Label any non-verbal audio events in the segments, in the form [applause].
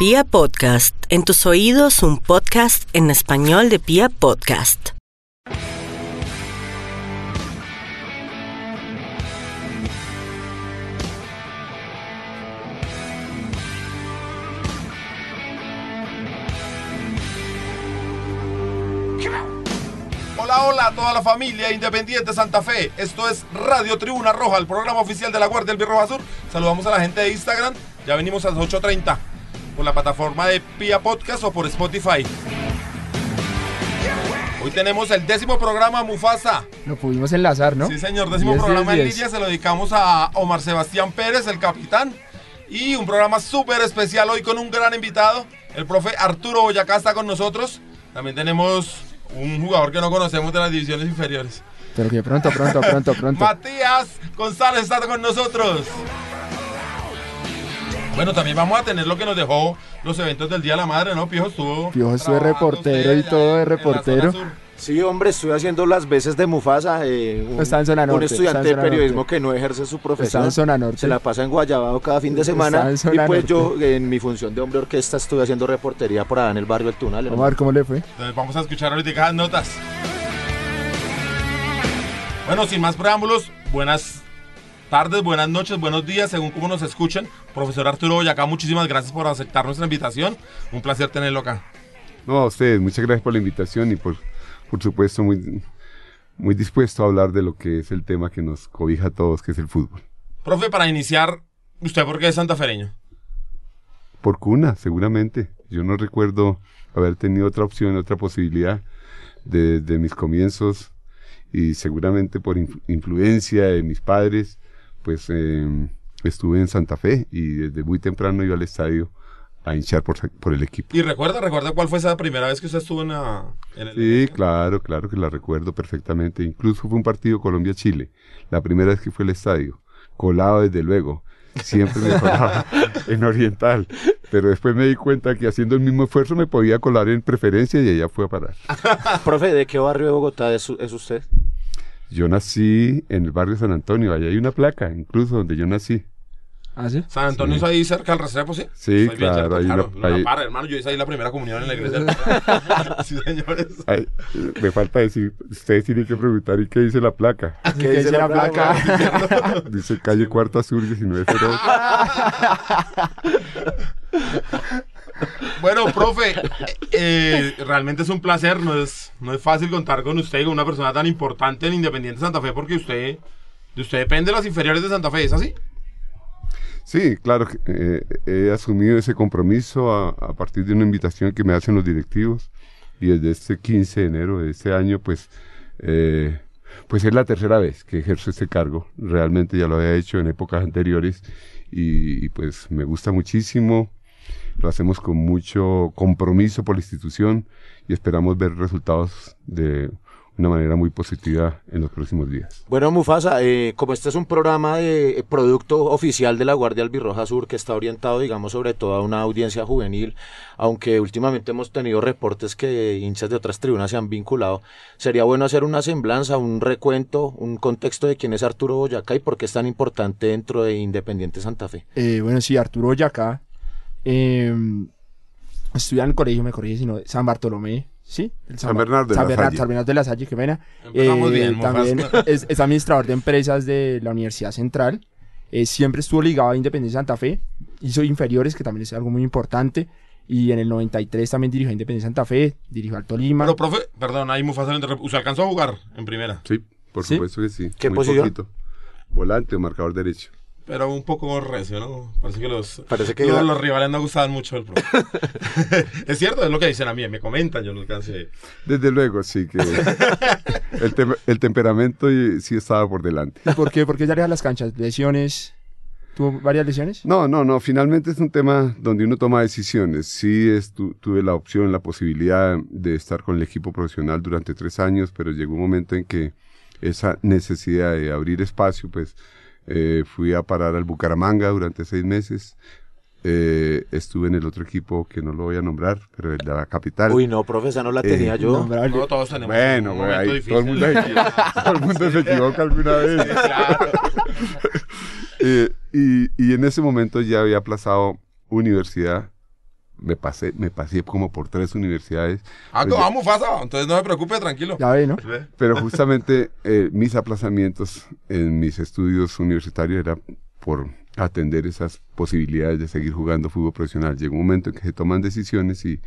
Pia Podcast, en tus oídos un podcast en español de Pia Podcast. Hola, hola a toda la familia independiente Santa Fe. Esto es Radio Tribuna Roja, el programa oficial de la Guardia del Birroja Sur. Saludamos a la gente de Instagram. Ya venimos a las 8.30 por la plataforma de Pia Podcast o por Spotify. Hoy tenemos el décimo programa Mufasa. Lo pudimos enlazar, ¿no? Sí, señor, décimo 10, programa 10, en 10. línea. Se lo dedicamos a Omar Sebastián Pérez, el capitán. Y un programa súper especial hoy con un gran invitado. El profe Arturo Boyacá está con nosotros. También tenemos un jugador que no conocemos de las divisiones inferiores. Pero que pronto, pronto, pronto, pronto. [laughs] Matías González está con nosotros. Bueno, también vamos a tener lo que nos dejó los eventos del Día de la Madre, ¿no? Piojo estuvo. Piojo estuvo de reportero y todo de reportero. Sí, hombre, estoy haciendo las veces de Mufasa. eh, un, Está en zona un norte, está estudiante en de periodismo norte. que no ejerce su Está profesión. en zona norte. Se la pasa en Guayabado cada fin de Está semana. Y pues norte. yo, en mi función de hombre orquesta, estuve haciendo reportería por allá en el barrio El Tunal. Vamos a ver cómo le fue. Entonces vamos a escuchar ahorita las notas. Bueno, sin más preámbulos, buenas tardes, buenas noches, buenos días, según cómo nos escuchen. Profesor Arturo Boyacá, muchísimas gracias por aceptar nuestra invitación. Un placer tenerlo acá. No, a ustedes, muchas gracias por la invitación y por, por supuesto muy, muy dispuesto a hablar de lo que es el tema que nos cobija a todos, que es el fútbol. Profe, para iniciar, ¿usted por qué es santafereño? Por cuna, seguramente. Yo no recuerdo haber tenido otra opción, otra posibilidad desde mis comienzos y seguramente por influ- influencia de mis padres, pues eh, estuve en Santa Fe y desde muy temprano iba al estadio a hinchar por, por el equipo. Y recuerda, recuerda cuál fue esa primera vez que usted estuvo en, la, en el... Sí, claro, claro que la recuerdo perfectamente. Incluso fue un partido Colombia-Chile. La primera vez que fue al estadio. Colado desde luego. Siempre me colaba [laughs] en Oriental. Pero después me di cuenta que haciendo el mismo esfuerzo me podía colar en preferencia y allá fue a parar. Profe, ¿de qué barrio de Bogotá es, es usted? Yo nací en el barrio San Antonio. Allá hay una placa, incluso donde yo nací. ¿Ah, sí? San Antonio es ahí cerca del Restrepo, ¿sí? Sí, Soy bien claro, ahí claro. ahí- Parra, hermano, yo hice ahí la primera comunión en la iglesia. [laughs] [laughs] sí, señores. Ay, me falta decir, ustedes tienen que preguntar, ¿y qué dice la placa? ¿Qué dice la placa? [laughs] Dice calle Cuarta Sur 1908. Bueno, profe, eh, realmente es un placer, no es, no es fácil contar con usted, con una persona tan importante en Independiente Santa Fe, porque usted, de usted depende de las inferiores de Santa Fe, ¿es así? Sí, claro, eh, he asumido ese compromiso a, partir de una invitación que me hacen los directivos y desde este 15 de enero de este año, pues, eh, pues es la tercera vez que ejerzo este cargo. Realmente ya lo había hecho en épocas anteriores y, y, pues me gusta muchísimo. Lo hacemos con mucho compromiso por la institución y esperamos ver resultados de una manera muy positiva en los próximos días. Bueno, Mufasa, eh, como este es un programa de eh, producto oficial de la Guardia Albirroja Sur que está orientado, digamos, sobre todo a una audiencia juvenil, aunque últimamente hemos tenido reportes que hinchas de otras tribunas se han vinculado, sería bueno hacer una semblanza, un recuento, un contexto de quién es Arturo Boyacá y por qué es tan importante dentro de Independiente Santa Fe. Eh, bueno, sí, Arturo Boyacá. Eh, estudia en el colegio, me corrige, sino San Bartolomé. ¿Sí? El San Bernardo de San la Bernardo, Salle. San Bernardo de la Salle, qué pena. Eh, bien, también [laughs] es, es administrador de empresas de la Universidad Central. Eh, siempre estuvo ligado a Independencia Santa Fe. Hizo inferiores, que también es algo muy importante. Y en el 93 también dirigió a Independencia Santa Fe, dirigió al Tolima. Pero, profe, perdón, ahí Mufasa lo interrumpe. ¿Usted alcanzó a jugar en primera? Sí, por ¿Sí? supuesto que sí. ¿Qué muy posición? poquito. Volante o marcador derecho. Pero un poco recio, ¿no? Parece que los, Parece que los, los rivales no gustaban mucho del profe. [laughs] es cierto, es lo que dicen a mí, me comentan, yo no alcancé. Desde luego, sí que [laughs] el, tem- el temperamento y- sí estaba por delante. ¿Y ¿Por qué? ¿Por qué ya a las canchas? ¿Lesiones? ¿Tuvo varias lesiones? No, no, no, finalmente es un tema donde uno toma decisiones. Sí es, tu- tuve la opción, la posibilidad de estar con el equipo profesional durante tres años, pero llegó un momento en que esa necesidad de abrir espacio, pues eh, fui a parar al Bucaramanga durante seis meses. Eh, estuve en el otro equipo que no lo voy a nombrar, pero el de la capital. Uy, no, profe, esa no la Eh, tenía yo. Nombrable. No, todos tenemos Bueno, un momento ahí todo el mundo, difícil. [laughs] todo el mundo se equivoca alguna vez. Claro. [laughs] Eh, y, y en ese momento ya había aplazado universidad, me pasé, me pasé como por tres universidades. Ah, Pues ya- vamos, Fasa. Entonces no se preocupe, tranquilo. Ya ve, ¿no? Pero justamente eh, mis aplazamientos en mis estudios universitarios era por atender esas posibilidades de seguir jugando fútbol profesional. Llegó un momento en que se toman decisiones y,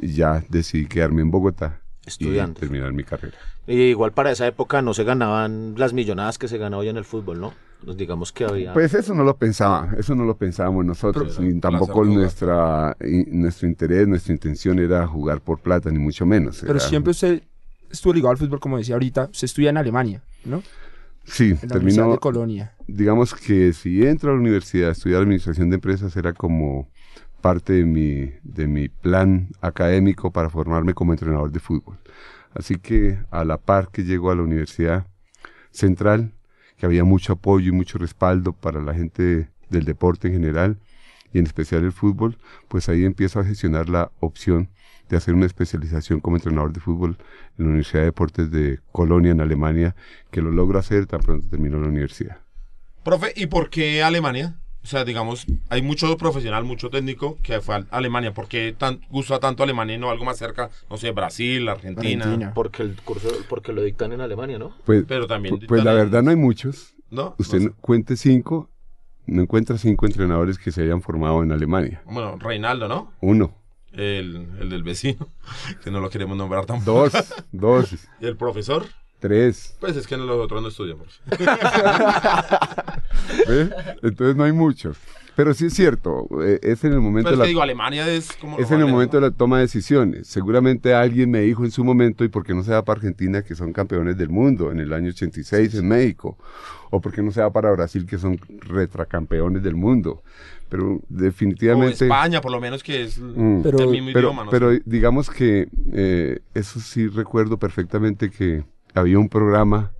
y ya decidí quedarme en Bogotá Estudiando. y terminar mi carrera. Y igual para esa época no se ganaban las millonadas que se gana hoy en el fútbol, ¿no? Pues digamos que había... Pues eso no lo pensaba, eso no lo pensábamos nosotros, ni tampoco nuestra, y- nuestro interés, nuestra intención era jugar por plata, ni mucho menos. Pero era- siempre usted estuvo ligado al fútbol, como decía ahorita. Usted estudia en Alemania, ¿no? Sí, En la terminó, de Colonia. digamos que si entro a la universidad a estudiar administración de empresas era como parte de mi, de mi plan académico para formarme como entrenador de fútbol. Así que a la par que llego a la Universidad Central, que había mucho apoyo y mucho respaldo para la gente del deporte en general y en especial el fútbol, pues ahí empiezo a gestionar la opción de hacer una especialización como entrenador de fútbol en la Universidad de Deportes de Colonia, en Alemania, que lo logro hacer tan pronto termino la universidad. Profe, ¿y por qué Alemania? O sea, digamos, hay mucho profesional, mucho técnico que fue a Alemania. ¿Por qué tan, gusta tanto Alemania y no algo más cerca? No sé, Brasil, Argentina. Argentina. Porque el curso, porque lo dictan en Alemania, ¿no? Pues, Pero también pu- pues la en- verdad no hay muchos. ¿No? Usted No cuente cinco, no encuentra cinco entrenadores que se hayan formado en Alemania. Bueno, Reinaldo, ¿no? Uno, El, el del vecino, [laughs] que no lo queremos nombrar tampoco. dos, [laughs] dos, ¿Y el profesor? Tres. Pues es que los otros no estudian. por. [laughs] ¿ve? Entonces no hay muchos. Pero sí es cierto, eh, es en el momento Pero es de la- que digo, Alemania es como... Es en el momento de la toma de decisiones. Seguramente alguien me dijo en su momento, ¿y por qué no se va para Argentina, que son campeones del mundo en el año 86 en México? ¿O por qué no se va para Brasil, que son retracampeones del mundo? Pero O definitivamente... España, por lo menos, que es Mm. Pero- el mismo pero, idioma. ¿no? pero sé. digamos que eh, eso sí recuerdo perfectamente que había un programa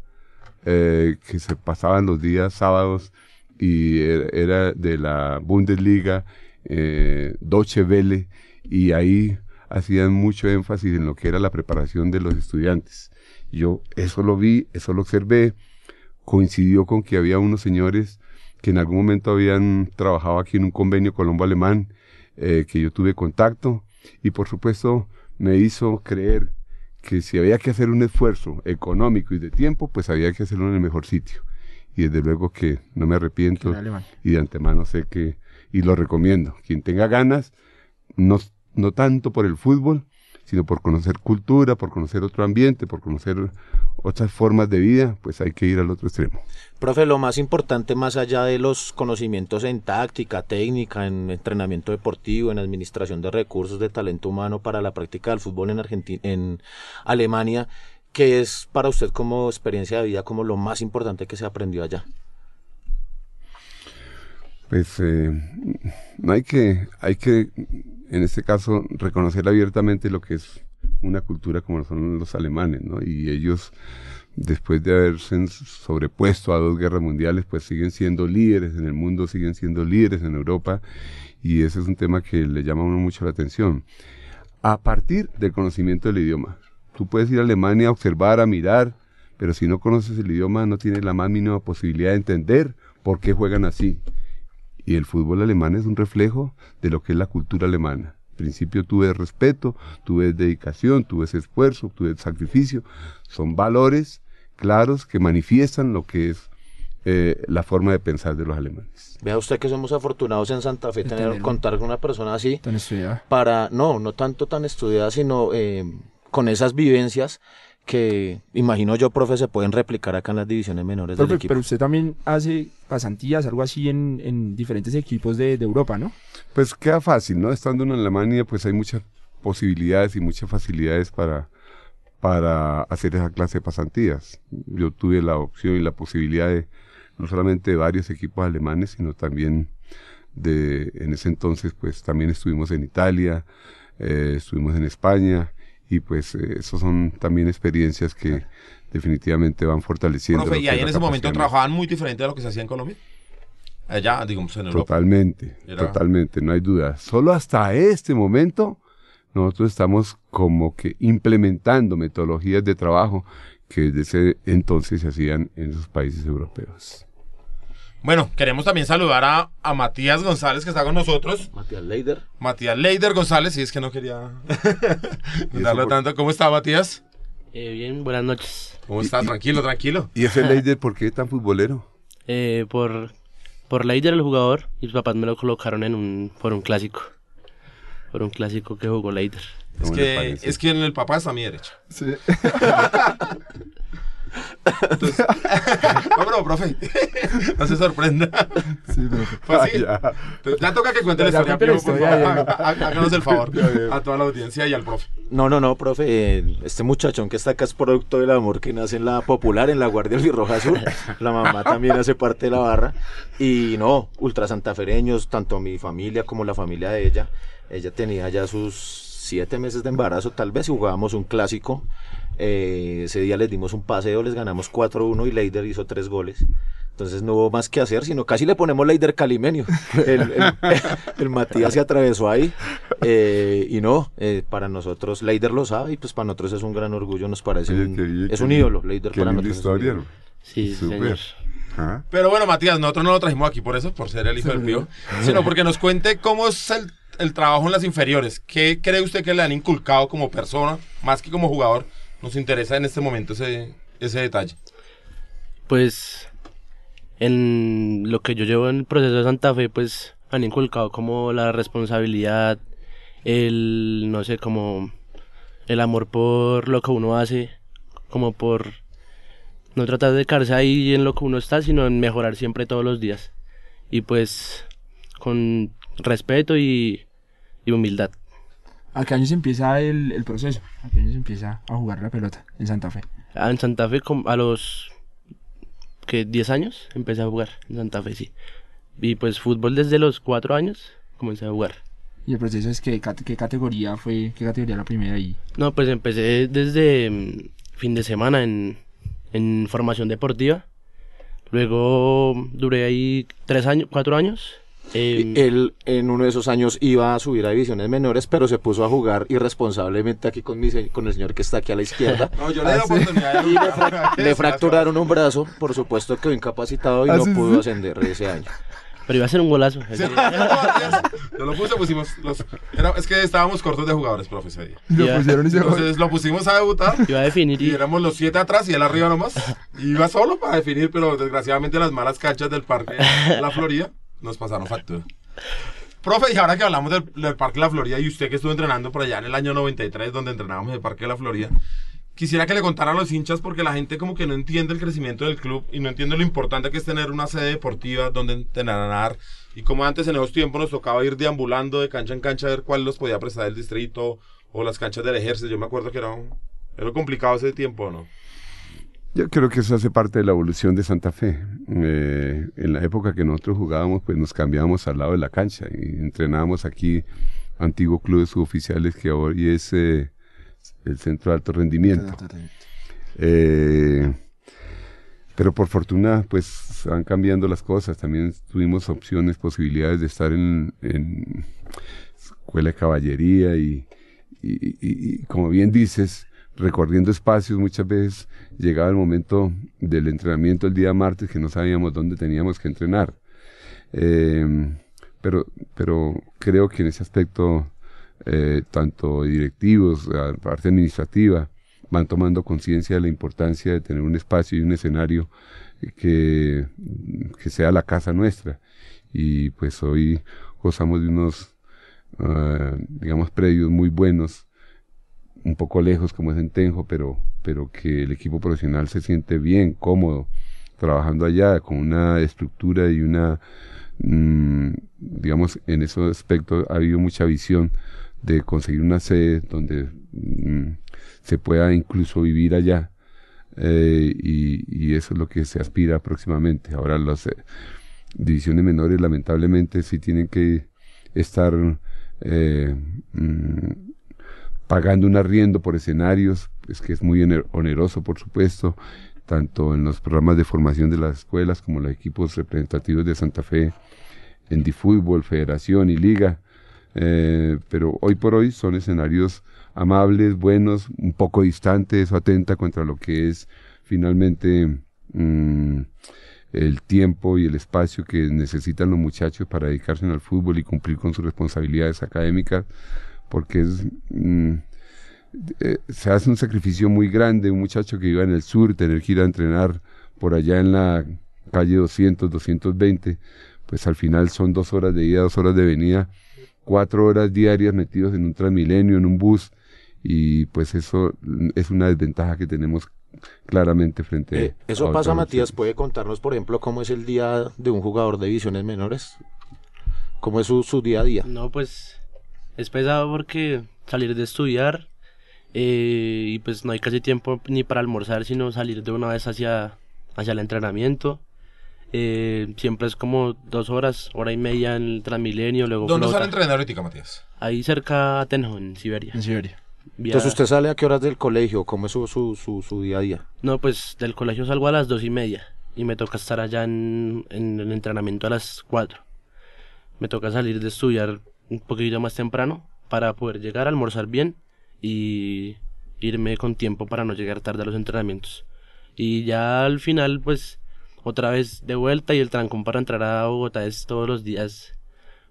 eh, que se pasaban los días sábados y era, era de la Bundesliga, eh, Deutsche Welle, y ahí hacían mucho énfasis en lo que era la preparación de los estudiantes. Yo eso lo vi, eso lo observé, coincidió con que había unos señores que en algún momento habían trabajado aquí en un convenio colombo-alemán, eh, que yo tuve contacto, y por supuesto me hizo creer que si había que hacer un esfuerzo económico y de tiempo, pues había que hacerlo en el mejor sitio. Y desde luego que no me arrepiento y de antemano sé que, y lo recomiendo, quien tenga ganas, no, no tanto por el fútbol, sino por conocer cultura, por conocer otro ambiente, por conocer otras formas de vida, pues hay que ir al otro extremo. Profe, lo más importante más allá de los conocimientos en táctica, técnica, en entrenamiento deportivo, en administración de recursos de talento humano para la práctica del fútbol en Argentina, en Alemania, ¿qué es para usted como experiencia de vida como lo más importante que se aprendió allá? Pues eh, hay que, hay que, en este caso, reconocer abiertamente lo que es una cultura como son los alemanes, ¿no? Y ellos, después de haberse sobrepuesto a dos guerras mundiales, pues siguen siendo líderes en el mundo, siguen siendo líderes en Europa, y ese es un tema que le llama a uno mucho la atención. A partir del conocimiento del idioma. Tú puedes ir a Alemania a observar, a mirar, pero si no conoces el idioma no tienes la más mínima posibilidad de entender por qué juegan así. Y el fútbol alemán es un reflejo de lo que es la cultura alemana. Al principio tú ves respeto, tú ves dedicación, tú ves esfuerzo, tú ves sacrificio. Son valores claros que manifiestan lo que es eh, la forma de pensar de los alemanes. Vea usted que somos afortunados en Santa Fe tener, contar con una persona así Tan estudiada. para, no, no tanto tan estudiada, sino eh, con esas vivencias que imagino yo, profe, se pueden replicar acá en las divisiones menores del Profe, equipo. pero usted también hace pasantías, algo así en, en diferentes equipos de, de Europa, ¿no? Pues queda fácil, ¿no? Estando en Alemania, pues hay muchas posibilidades y muchas facilidades para, para hacer esa clase de pasantías. Yo tuve la opción y la posibilidad de, no solamente de varios equipos alemanes, sino también de, en ese entonces, pues también estuvimos en Italia, eh, estuvimos en España, y pues eh, esos son también experiencias que definitivamente van fortaleciendo. Profe, y ahí en ese momento trabajaban muy diferente de lo que se hacía en Colombia. Allá, digamos, en Europa. Totalmente, Era- totalmente, no hay duda. Solo hasta este momento nosotros estamos como que implementando metodologías de trabajo que desde ese entonces se hacían en esos países europeos. Bueno, queremos también saludar a, a Matías González que está con nosotros. Matías Leider. Matías Leider González, si es que no quería [laughs] [laughs] darlo por- tanto. ¿Cómo está Matías? Eh, bien, buenas noches. ¿Cómo está? Tranquilo, tranquilo. ¿Y ese Leider por qué tan futbolero? Eh, por, por Leider, el jugador, y sus papás me lo colocaron en un, por un clásico. Por un clásico que jugó Leider. Es ¿Cómo le que, es que en el papá está a mi derecha. Sí. [laughs] Entonces, no, pero, profe, no se sorprenda. Sí, pero... Pues sí. Ah, ya. Entonces, ya toca que cuente la historia, Pío, por favor. Háganos el favor a toda la audiencia y al profe. No, no, no, profe. Este muchachón que está acá es producto del amor que nace en la popular, en la Guardia Albirroja Sur. La mamá también hace parte de la barra. Y no, ultra santafereños, tanto mi familia como la familia de ella. Ella tenía ya sus siete meses de embarazo, tal vez, y jugábamos un clásico. Eh, ese día les dimos un paseo, les ganamos 4-1 y Leider hizo tres goles. Entonces no hubo más que hacer, sino casi le ponemos Leider Calimenio. [laughs] El, el- el Matías se atravesó ahí. eh, y no, eh, para nosotros, Leider lo sabe y pues para nosotros es un gran orgullo, nos parece. Oye, un- qué bien, es qué un ídolo, Leider Qué para nosotros. es un historia. Sí, señor. Ah, Pero bueno, Matías, nosotros no lo trajimos aquí por eso, por ser el hijo del Pío, sino porque nos cuente cómo es el, el trabajo en las inferiores. ¿Qué cree usted que le han inculcado como persona, más que como jugador? Nos interesa en este momento ese, ese detalle. Pues en lo que yo llevo en el proceso de Santa Fe, pues han inculcado como la responsabilidad, el, no sé, como el amor por lo que uno hace, como por no tratar de quedarse ahí en lo que uno está, sino en mejorar siempre todos los días. Y pues con respeto y, y humildad. ¿A qué años empieza el, el proceso? ¿A qué años empieza a jugar la pelota en Santa Fe? Ah, en Santa Fe a los que 10 años empecé a jugar en Santa Fe, sí. Y pues fútbol desde los 4 años comencé a jugar. ¿Y el proceso es que, qué categoría fue, qué categoría la primera ahí? No, pues empecé desde mm, fin de semana en, en formación deportiva. Luego duré ahí 3 años, 4 años. Eh, Él en uno de esos años iba a subir a divisiones menores, pero se puso a jugar irresponsablemente aquí con, mi, se- con el señor que está aquí a la izquierda. [laughs] No, yo le di la oportunidad de Y le, frac- [laughs] le fracturaron un brazo, por supuesto quedó incapacitado y ¿Ah, no pudo sí? ascender ese año. pero iba a ser un golazo. Sí, Yo lo puse, pusimos los... era- es que estábamos cortos de jugadores, profe, ese día. Lo pusieron y se fue. Entonces lo pusimos a debutar. Iba a definir Y y, éramos los siete atrás y él arriba nomás. Y iba solo para definir, pero desgraciadamente las malas canchas del Parque La Florida nos pasaron factura. Profe, y ahora que hablamos del, del Parque La Florida y usted que estuvo entrenando por allá en el año 93, donde entrenábamos en el Parque La Florida, quisiera que le contara a los hinchas porque la gente como que no entiende el crecimiento del club y no entiende lo importante que es tener una sede deportiva donde entrenar y como antes en esos tiempos nos tocaba ir deambulando de cancha en cancha a ver cuál los podía prestar el distrito o las canchas del ejército. Yo me acuerdo que era, un- era complicado ese tiempo, ¿no? Yo creo que eso hace parte de la evolución de Santa Fe. Eh, en la época que nosotros jugábamos, pues nos cambiábamos al lado de la cancha y entrenábamos aquí, antiguo club de suboficiales que hoy es eh, el centro de alto rendimiento. Eh, pero por fortuna, pues van cambiando las cosas. También tuvimos opciones, posibilidades de estar en, en escuela de caballería y, y- y- y, como bien dices, recorriendo espacios muchas veces llegaba el momento del entrenamiento el día martes que no sabíamos dónde teníamos que entrenar. Eh, pero, pero creo que en ese aspecto, eh, tanto directivos, la parte administrativa, van tomando conciencia de la importancia de tener un espacio y un escenario que, que sea la casa nuestra. Y pues hoy gozamos de unos, ah, digamos, predios muy buenos, un poco lejos como es en Tenjo, pero, pero que el equipo profesional se siente bien, cómodo, trabajando allá con una estructura y una, mm, digamos, en ese aspecto ha habido mucha visión de conseguir una sede donde mm, se pueda incluso vivir allá. eh, y, y eso es lo que se aspira próximamente. Ahora las eh, divisiones menores lamentablemente sí tienen que estar eh, mm, pagando un arriendo por escenarios, pues que es muy oner- oneroso por supuesto, tanto en los programas de formación de las escuelas como los equipos representativos de Santa Fe en Difútbol, Federación y Liga. Eh, pero hoy por hoy son escenarios amables, buenos, un poco distantes, eso atenta contra lo que es finalmente mm, el tiempo y el espacio que necesitan los muchachos para dedicarse al fútbol y cumplir con sus responsabilidades académicas, porque es, mm, eh, se hace un sacrificio muy grande, un muchacho que iba en el sur, tener que ir a entrenar por allá en la calle 200, 220, pues al final son dos horas de ida, dos horas de venida, cuatro horas diarias metidos en un transmilenio, en un bus, y pues eso es una desventaja que tenemos claramente frente eh, Eso pasa, Matías, ¿puede contarnos, por ejemplo, cómo es el día de un jugador de divisiones menores? ¿Cómo es su, su día a día? No, pues es pesado porque salir de estudiar eh, y pues no hay casi tiempo ni para almorzar, sino salir de una vez hacia, hacia el entrenamiento. Eh, siempre es como dos horas, hora y media en el Transmilenio. Luego ¿Dónde sale a entrenar ahorita, Matías? Ahí cerca a Tenjo, en Siberia. En Siberia. Entonces, ¿usted sale a qué horas del colegio? ¿Cómo es su, su, su, día a día? No, pues del colegio salgo a las dos y media y me toca estar allá en, en el entrenamiento a las cuatro. Me toca salir de estudiar un poquito más temprano para poder llegar a almorzar bien y irme con tiempo para no llegar tarde a los entrenamientos. Y ya al final, pues, otra vez de vuelta y el trancón para entrar a Bogotá es todos los días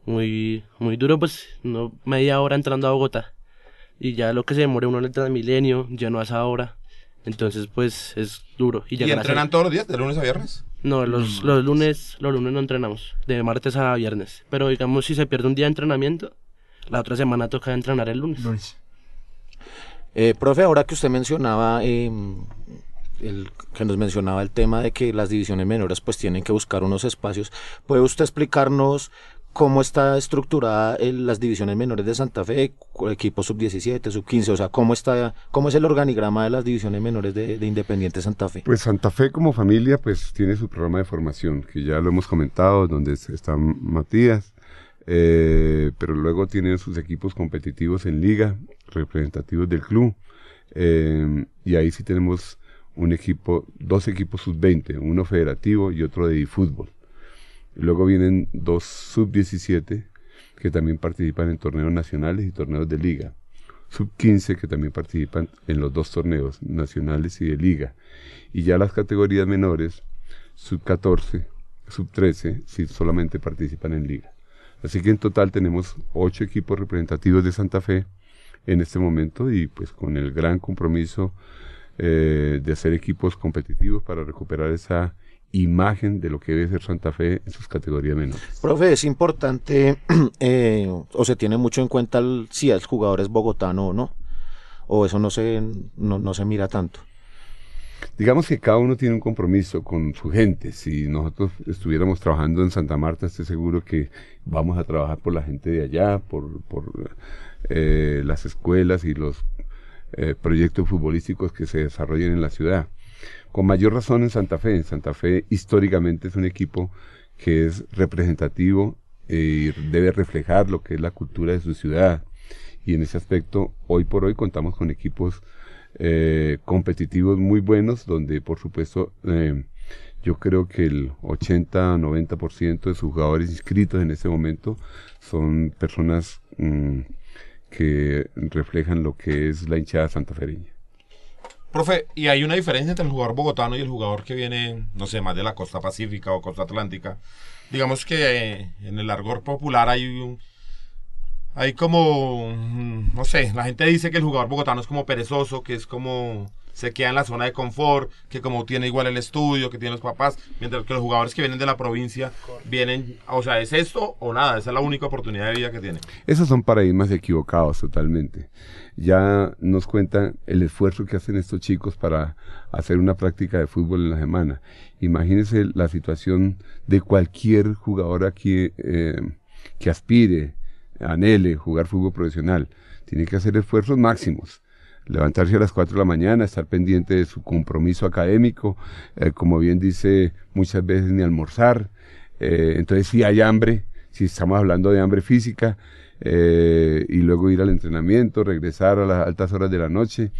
muy, muy duro, pues, no media hora entrando a Bogotá. Y ya lo que se demore uno en el Transmilenio, ya no a esa hora. Entonces, pues, es duro. ¿Y, entrenan todos los días, de lunes a viernes? No, los, los lunes, los lunes no entrenamos, de martes a viernes. Pero digamos, si se pierde un día de entrenamiento, la otra semana toca entrenar el lunes. lunes. Eh, profe, ahora que usted mencionaba, em, el, que nos mencionaba el tema de que las divisiones menores pues tienen que buscar unos espacios, ¿puede usted explicarnos cómo está estructurada las divisiones menores de Santa Fe, equipo sub-17, sub-15, o sea, cómo, está, cómo es el organigrama de las divisiones menores de, de, Independiente Santa Fe? Pues Santa Fe como familia pues tiene su programa de formación, que ya lo hemos comentado, donde está Matías, eh, pero luego tienen sus equipos competitivos en liga, representativos del club, eh, y ahí sí tenemos un equipo, dos equipos sub-20, uno federativo y otro de fútbol. Luego vienen dos sub-17 que también participan en torneos nacionales y torneos de liga. Sub-15 que también participan en los dos torneos nacionales y de liga. Y ya las categorías menores, sub-14, sub-13, sí solamente participan en liga. Así que en total tenemos ocho equipos representativos de Santa Fe en este momento y pues con el gran compromiso eh, de hacer equipos competitivos para recuperar esa imagen de lo que debe ser Santa Fe en sus categorías menores. Profe, es importante [clears throat] eh, o se tiene mucho en cuenta si el jugador es bogotano o no, o eso no se, no, no se mira tanto. Digamos que cada uno tiene un compromiso con su gente. Si nosotros estuviéramos trabajando en Santa Marta, estoy seguro que vamos a trabajar por la gente de allá, por, por eh, las escuelas y los eh, proyectos futbolísticos que se desarrollen en la ciudad. Con mayor razón en Santa Fe. En Santa Fe históricamente es un equipo que es representativo eh, y debe reflejar lo que es la cultura de su ciudad. Y en ese aspecto, hoy por hoy contamos con equipos eh, competitivos muy buenos, donde por supuesto eh, yo creo que el 80-90% de sus jugadores inscritos en este momento son personas mm, que reflejan lo que es la hinchada santafereña. Profe, ¿y hay una diferencia entre el jugador bogotano y el jugador que viene, no sé, más de la costa pacífica o costa atlántica? Digamos que eh, en el argor popular hay un, hay como, mm, no sé, la gente dice que el jugador bogotano es como perezoso, que es como se queda en la zona de confort, que como tiene igual el estudio, que tiene los papás, mientras que los jugadores que vienen de la provincia vienen, o sea, ¿es esto o nada? Esa es la única oportunidad de vida que tienen. Esos son paradigmas equivocados totalmente. Ya nos cuentan el esfuerzo que hacen estos chicos para hacer una práctica de fútbol en la semana. Imagínense la situación de cualquier jugador aquí eh, que aspire anhele jugar fútbol profesional, tiene que hacer esfuerzos máximos. Levantarse a las 4 de la mañana, estar pendiente de su compromiso académico, eh, como bien dice, muchas veces ni almorzar. Eh, entonces, si hay hambre, si estamos hablando de hambre física, eh, y luego ir al entrenamiento, regresar a las altas horas de la noche.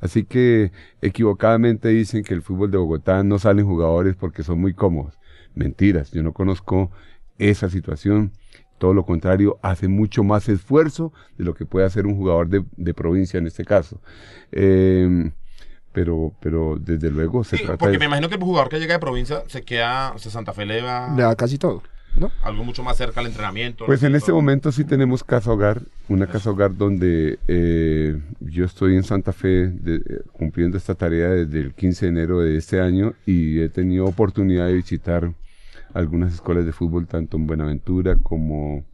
Así que equivocadamente dicen que el fútbol de Bogotá no salen jugadores porque son muy cómodos. Mentiras, yo no conozco esa situación todo lo contrario, hace mucho más esfuerzo de lo que puede hacer un jugador de, provincia en este caso. Eh, pero, pero desde luego se Sí, trata porque de... me imagino que el jugador que llega de provincia se queda, o sea, Santa Fe le va Le da casi todo, ¿no? algo mucho más cerca al entrenamiento. Pues en este Todo. momento sí tenemos casa hogar, una casa hogar donde eh, yo estoy en Santa Fe de- cumpliendo esta tarea desde el 15 de enero de este año y he tenido oportunidad de visitar algunas escuelas de fútbol tanto en Buenaventura como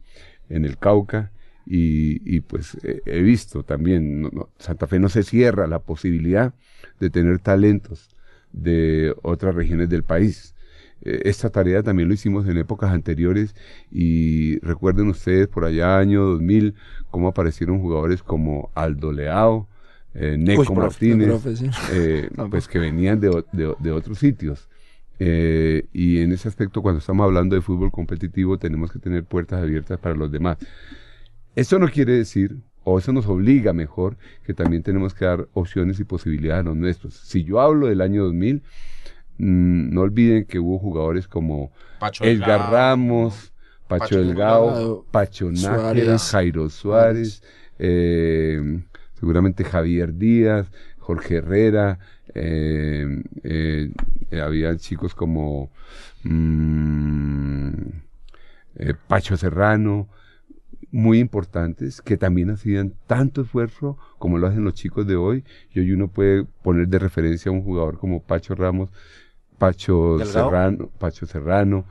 en el Cauca y, y, pues eh, he visto también, no- no, Santa Fe no se cierra la posibilidad de tener talentos de otras regiones del país. Eh, Esta tarea también lo hicimos en épocas anteriores y recuerden ustedes por allá año 2000 cómo aparecieron jugadores como Aldo Leao, eh, Neco profe, Martínez, profe, sí. eh, [laughs] pues que venían de, de otros sitios. Eh, y en ese aspecto, cuando estamos hablando de fútbol competitivo, tenemos que tener puertas abiertas para los demás. Eso no quiere decir, o eso nos obliga mejor, que también tenemos que dar opciones y posibilidades a los nuestros. Si yo hablo del año 2000, mm, no olviden que hubo jugadores como Pacho Edgar Delgado, Ramos, Pacho, Pacho Delgado, Delgado, Pacho Nájera. Jairo Suárez, eh, seguramente Javier Díaz, Jorge Herrera, eh, eh, había chicos como mm, eh, Pacho Serrano, muy importantes, que también hacían tanto esfuerzo como lo hacen los chicos de hoy. Y hoy uno puede poner de referencia a un jugador como Pacho Ramos, Pacho Delgado. Serrano, Pacho Serrano,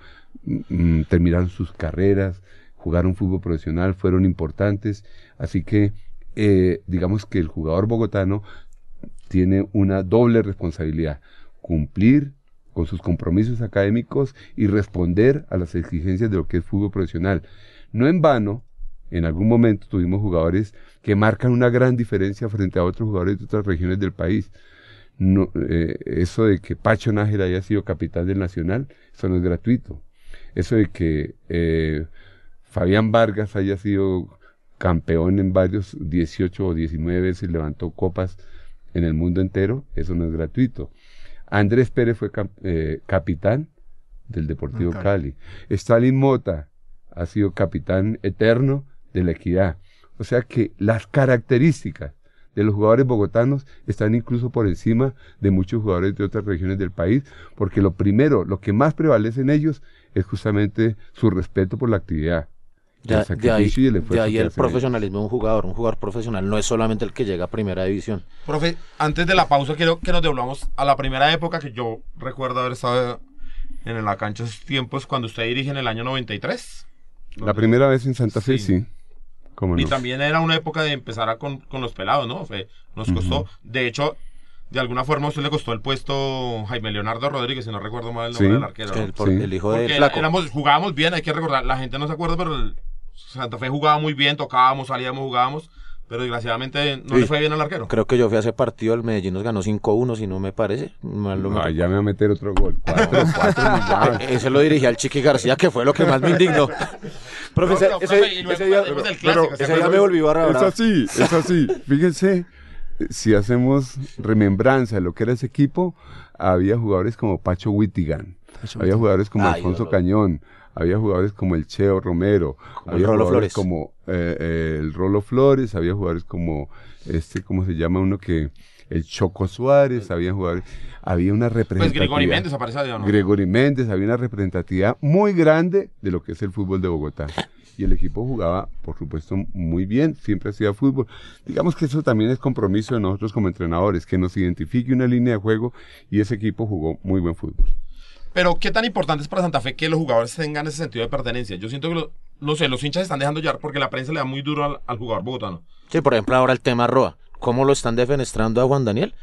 mm, terminaron sus carreras, jugaron fútbol profesional, fueron importantes. Así que eh, digamos que el jugador bogotano tiene una doble responsabilidad, cumplir con sus compromisos académicos y responder a las exigencias de lo que es fútbol profesional. No en vano, en algún momento tuvimos jugadores que marcan una gran diferencia frente a otros jugadores de otras regiones del país. Eh, eso de que Pacho Nájera haya sido capitán del Nacional, eso no es gratuito. Eso de que eh, Fabián Vargas haya sido campeón en varios 18 o 19 veces, levantó copas en el mundo entero, eso no es gratuito. Andrés Pérez fue cap- eh, capitán del Deportivo Cali. Stalin Mota ha sido capitán eterno de la Equidad. O sea que las características de los jugadores bogotanos están incluso por encima de muchos jugadores de otras regiones del país, porque lo primero, lo que más prevalece en ellos es justamente su respeto por la actividad. De, el de ahí, y el de ahí profesionalismo de un jugador. Un jugador profesional no es solamente el que llega a primera división. Profe, antes de la pausa quiero que nos devolvamos a la primera época que yo recuerdo haber estado en la cancha esos tiempos cuando usted dirige en el año 93. La primera vez en Santa Fe, Sí. sí. ¿Cómo Y no? también era una época de empezar a con, con los pelados, ¿no? Fue- nos costó, de hecho, de alguna forma a usted le costó el puesto Jaime Leonardo Rodríguez, si no recuerdo mal el nombre Sí. del arquero. ¿no? El, por- Sí. el hijo de Flaco. éramos, jugábamos bien, hay que recordar, la gente no se acuerda, pero el Santa Fe jugaba muy bien, tocábamos, salíamos, jugábamos, pero desgraciadamente no Sí. le fue bien al arquero. Creo que yo fui a ese partido, el Medellín nos ganó 5-1, si no me parece. Mal no me ya me va a meter otro gol. Cuatro. [laughs] Eh, Ese lo dirigía al Chiqui García, que fue lo que más me indignó. [laughs] [laughs] Profe, ese, No, pero, ese- día, pero- clásico, ¿se ese día acuerda? me volví barra Es así, es así. Fíjense, si hacemos remembranza de lo que era ese equipo, había jugadores como Pacho Wittigan, había jugadores como Ay, Alfonso. Cañón, había jugadores como el Cheo Romero, Como había Rolo jugadores Flores. como eh, eh, el Rolo Flores, había jugadores como este, ¿cómo se llama uno que? El Choco Suárez, había jugadores, había una Pues representatividad. Méndez aparece ahí, ¿o no? Gregory Méndez, había una representatividad muy grande de lo que es el fútbol de Bogotá. Y el equipo jugaba, por supuesto, muy bien, siempre hacía fútbol. Digamos que eso también es compromiso de nosotros como entrenadores, que nos identifique una línea de juego y ese equipo jugó muy buen fútbol. Pero qué tan importante es para Santa Fe que los jugadores tengan ese sentido de pertenencia. Yo siento que, lo- no sé, los hinchas se están dejando llevar porque la prensa le da muy duro al, al jugador bogotano. Sí, por ejemplo, ahora el tema Roa. ¿Cómo lo están defenestrando a Juan Daniel?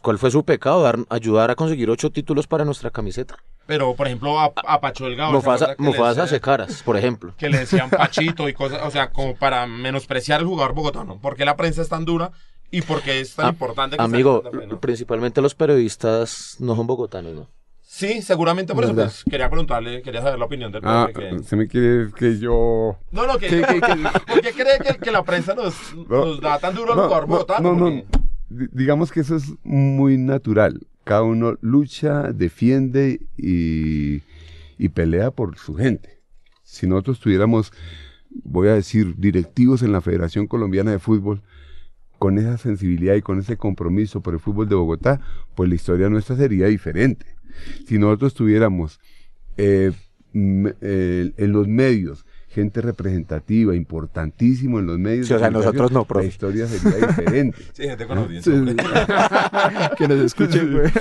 ¿Cuál fue su pecado? Dar- ayudar a conseguir ocho títulos para nuestra camiseta. Pero, por ejemplo, a, a Pacho Delgado. ¿se Mufasa, Mufasa hace caras, por ejemplo. que le decían Pachito y cosas, o sea, como para menospreciar al jugador bogotano. ¿Por qué la prensa es tan dura y por qué es tan Ah, importante? que Amigo, Fe, no? principalmente los periodistas no son bogotanos, ¿no? Sí, seguramente por eso pues, quería preguntarle, quería saber la opinión del Ah, que- se me quiere que yo... No, no, que. [laughs] ¿por qué cree que, que la prensa nos, No. nos da tan duro al No, jugador no, no. Porque- Digamos que eso es muy natural. Cada uno lucha, defiende y, y pelea por su gente. Si nosotros tuviéramos, voy a decir, directivos en la Federación Colombiana de Fútbol, con esa sensibilidad y con ese compromiso por el fútbol de Bogotá, pues la historia nuestra sería diferente. Si nosotros tuviéramos eh, en los medios gente representativa, importantísimo en los medios. o sea, nosotros no, profe. La historia sería diferente. [laughs] sí, gente con audiencia. [laughs] que nos escuchen,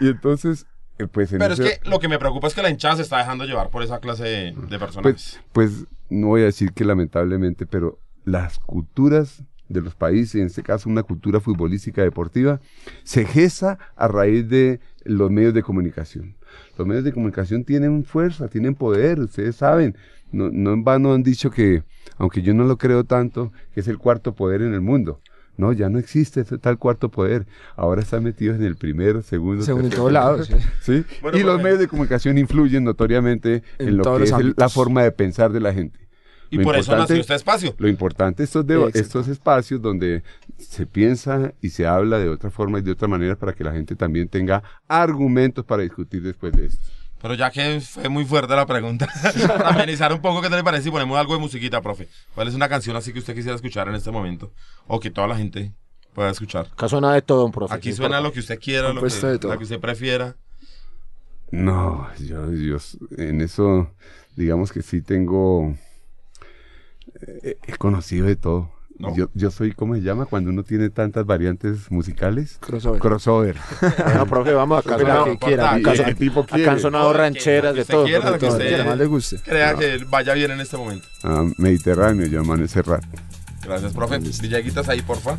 Y entonces, eh, pues... Pero es que lo que me preocupa es que la hinchada se está dejando llevar por esa clase de, de personajes. Pues, pues, no voy a decir que lamentablemente, pero las culturas de los países, en este caso una cultura futbolística deportiva, se gesta a raíz de los medios de comunicación. Los medios de comunicación tienen fuerza, tienen poder, ustedes saben. No, no en vano han dicho que, aunque yo no lo creo tanto, que es el cuarto poder en el mundo. No, ya no existe ese tal cuarto poder. Ahora están metidos en el primero, segundo, Segundo, en todos lados. ¿sí? y los medios de comunicación influyen notoriamente en, lo que es la forma de pensar de la gente. Y por eso nació este espacio. Lo importante estos, de, estos espacios donde se piensa y se habla de otra forma y de otra manera para que la gente también tenga argumentos para discutir después de esto. Pero ya que fue muy fuerte la pregunta, para [laughs] amenizar un poco, ¿qué te le parece si ponemos algo de musiquita, profe? ¿Cuál es una canción así que usted quisiera escuchar en este momento? O que toda la gente pueda escuchar. Acá suena de todo, un profe. Aquí suena lo que usted quiera, lo que, lo que usted prefiera. No, yo, yo en eso, digamos que sí tengo he conocido de todo. Yo, yo soy, ¿cómo se llama? Cuando uno tiene tantas variantes musicales. Crossover. Crossover. [laughs] no, profe, vamos, acá sonado, que quiera, acá, tipo han sonado rancheras de todo. Quiera, que usted más le guste. Crea que vaya bien en este momento. Ah, Mediterráneo, llaman ese rato. Gracias, profe. Villaguitas ahí, porfa.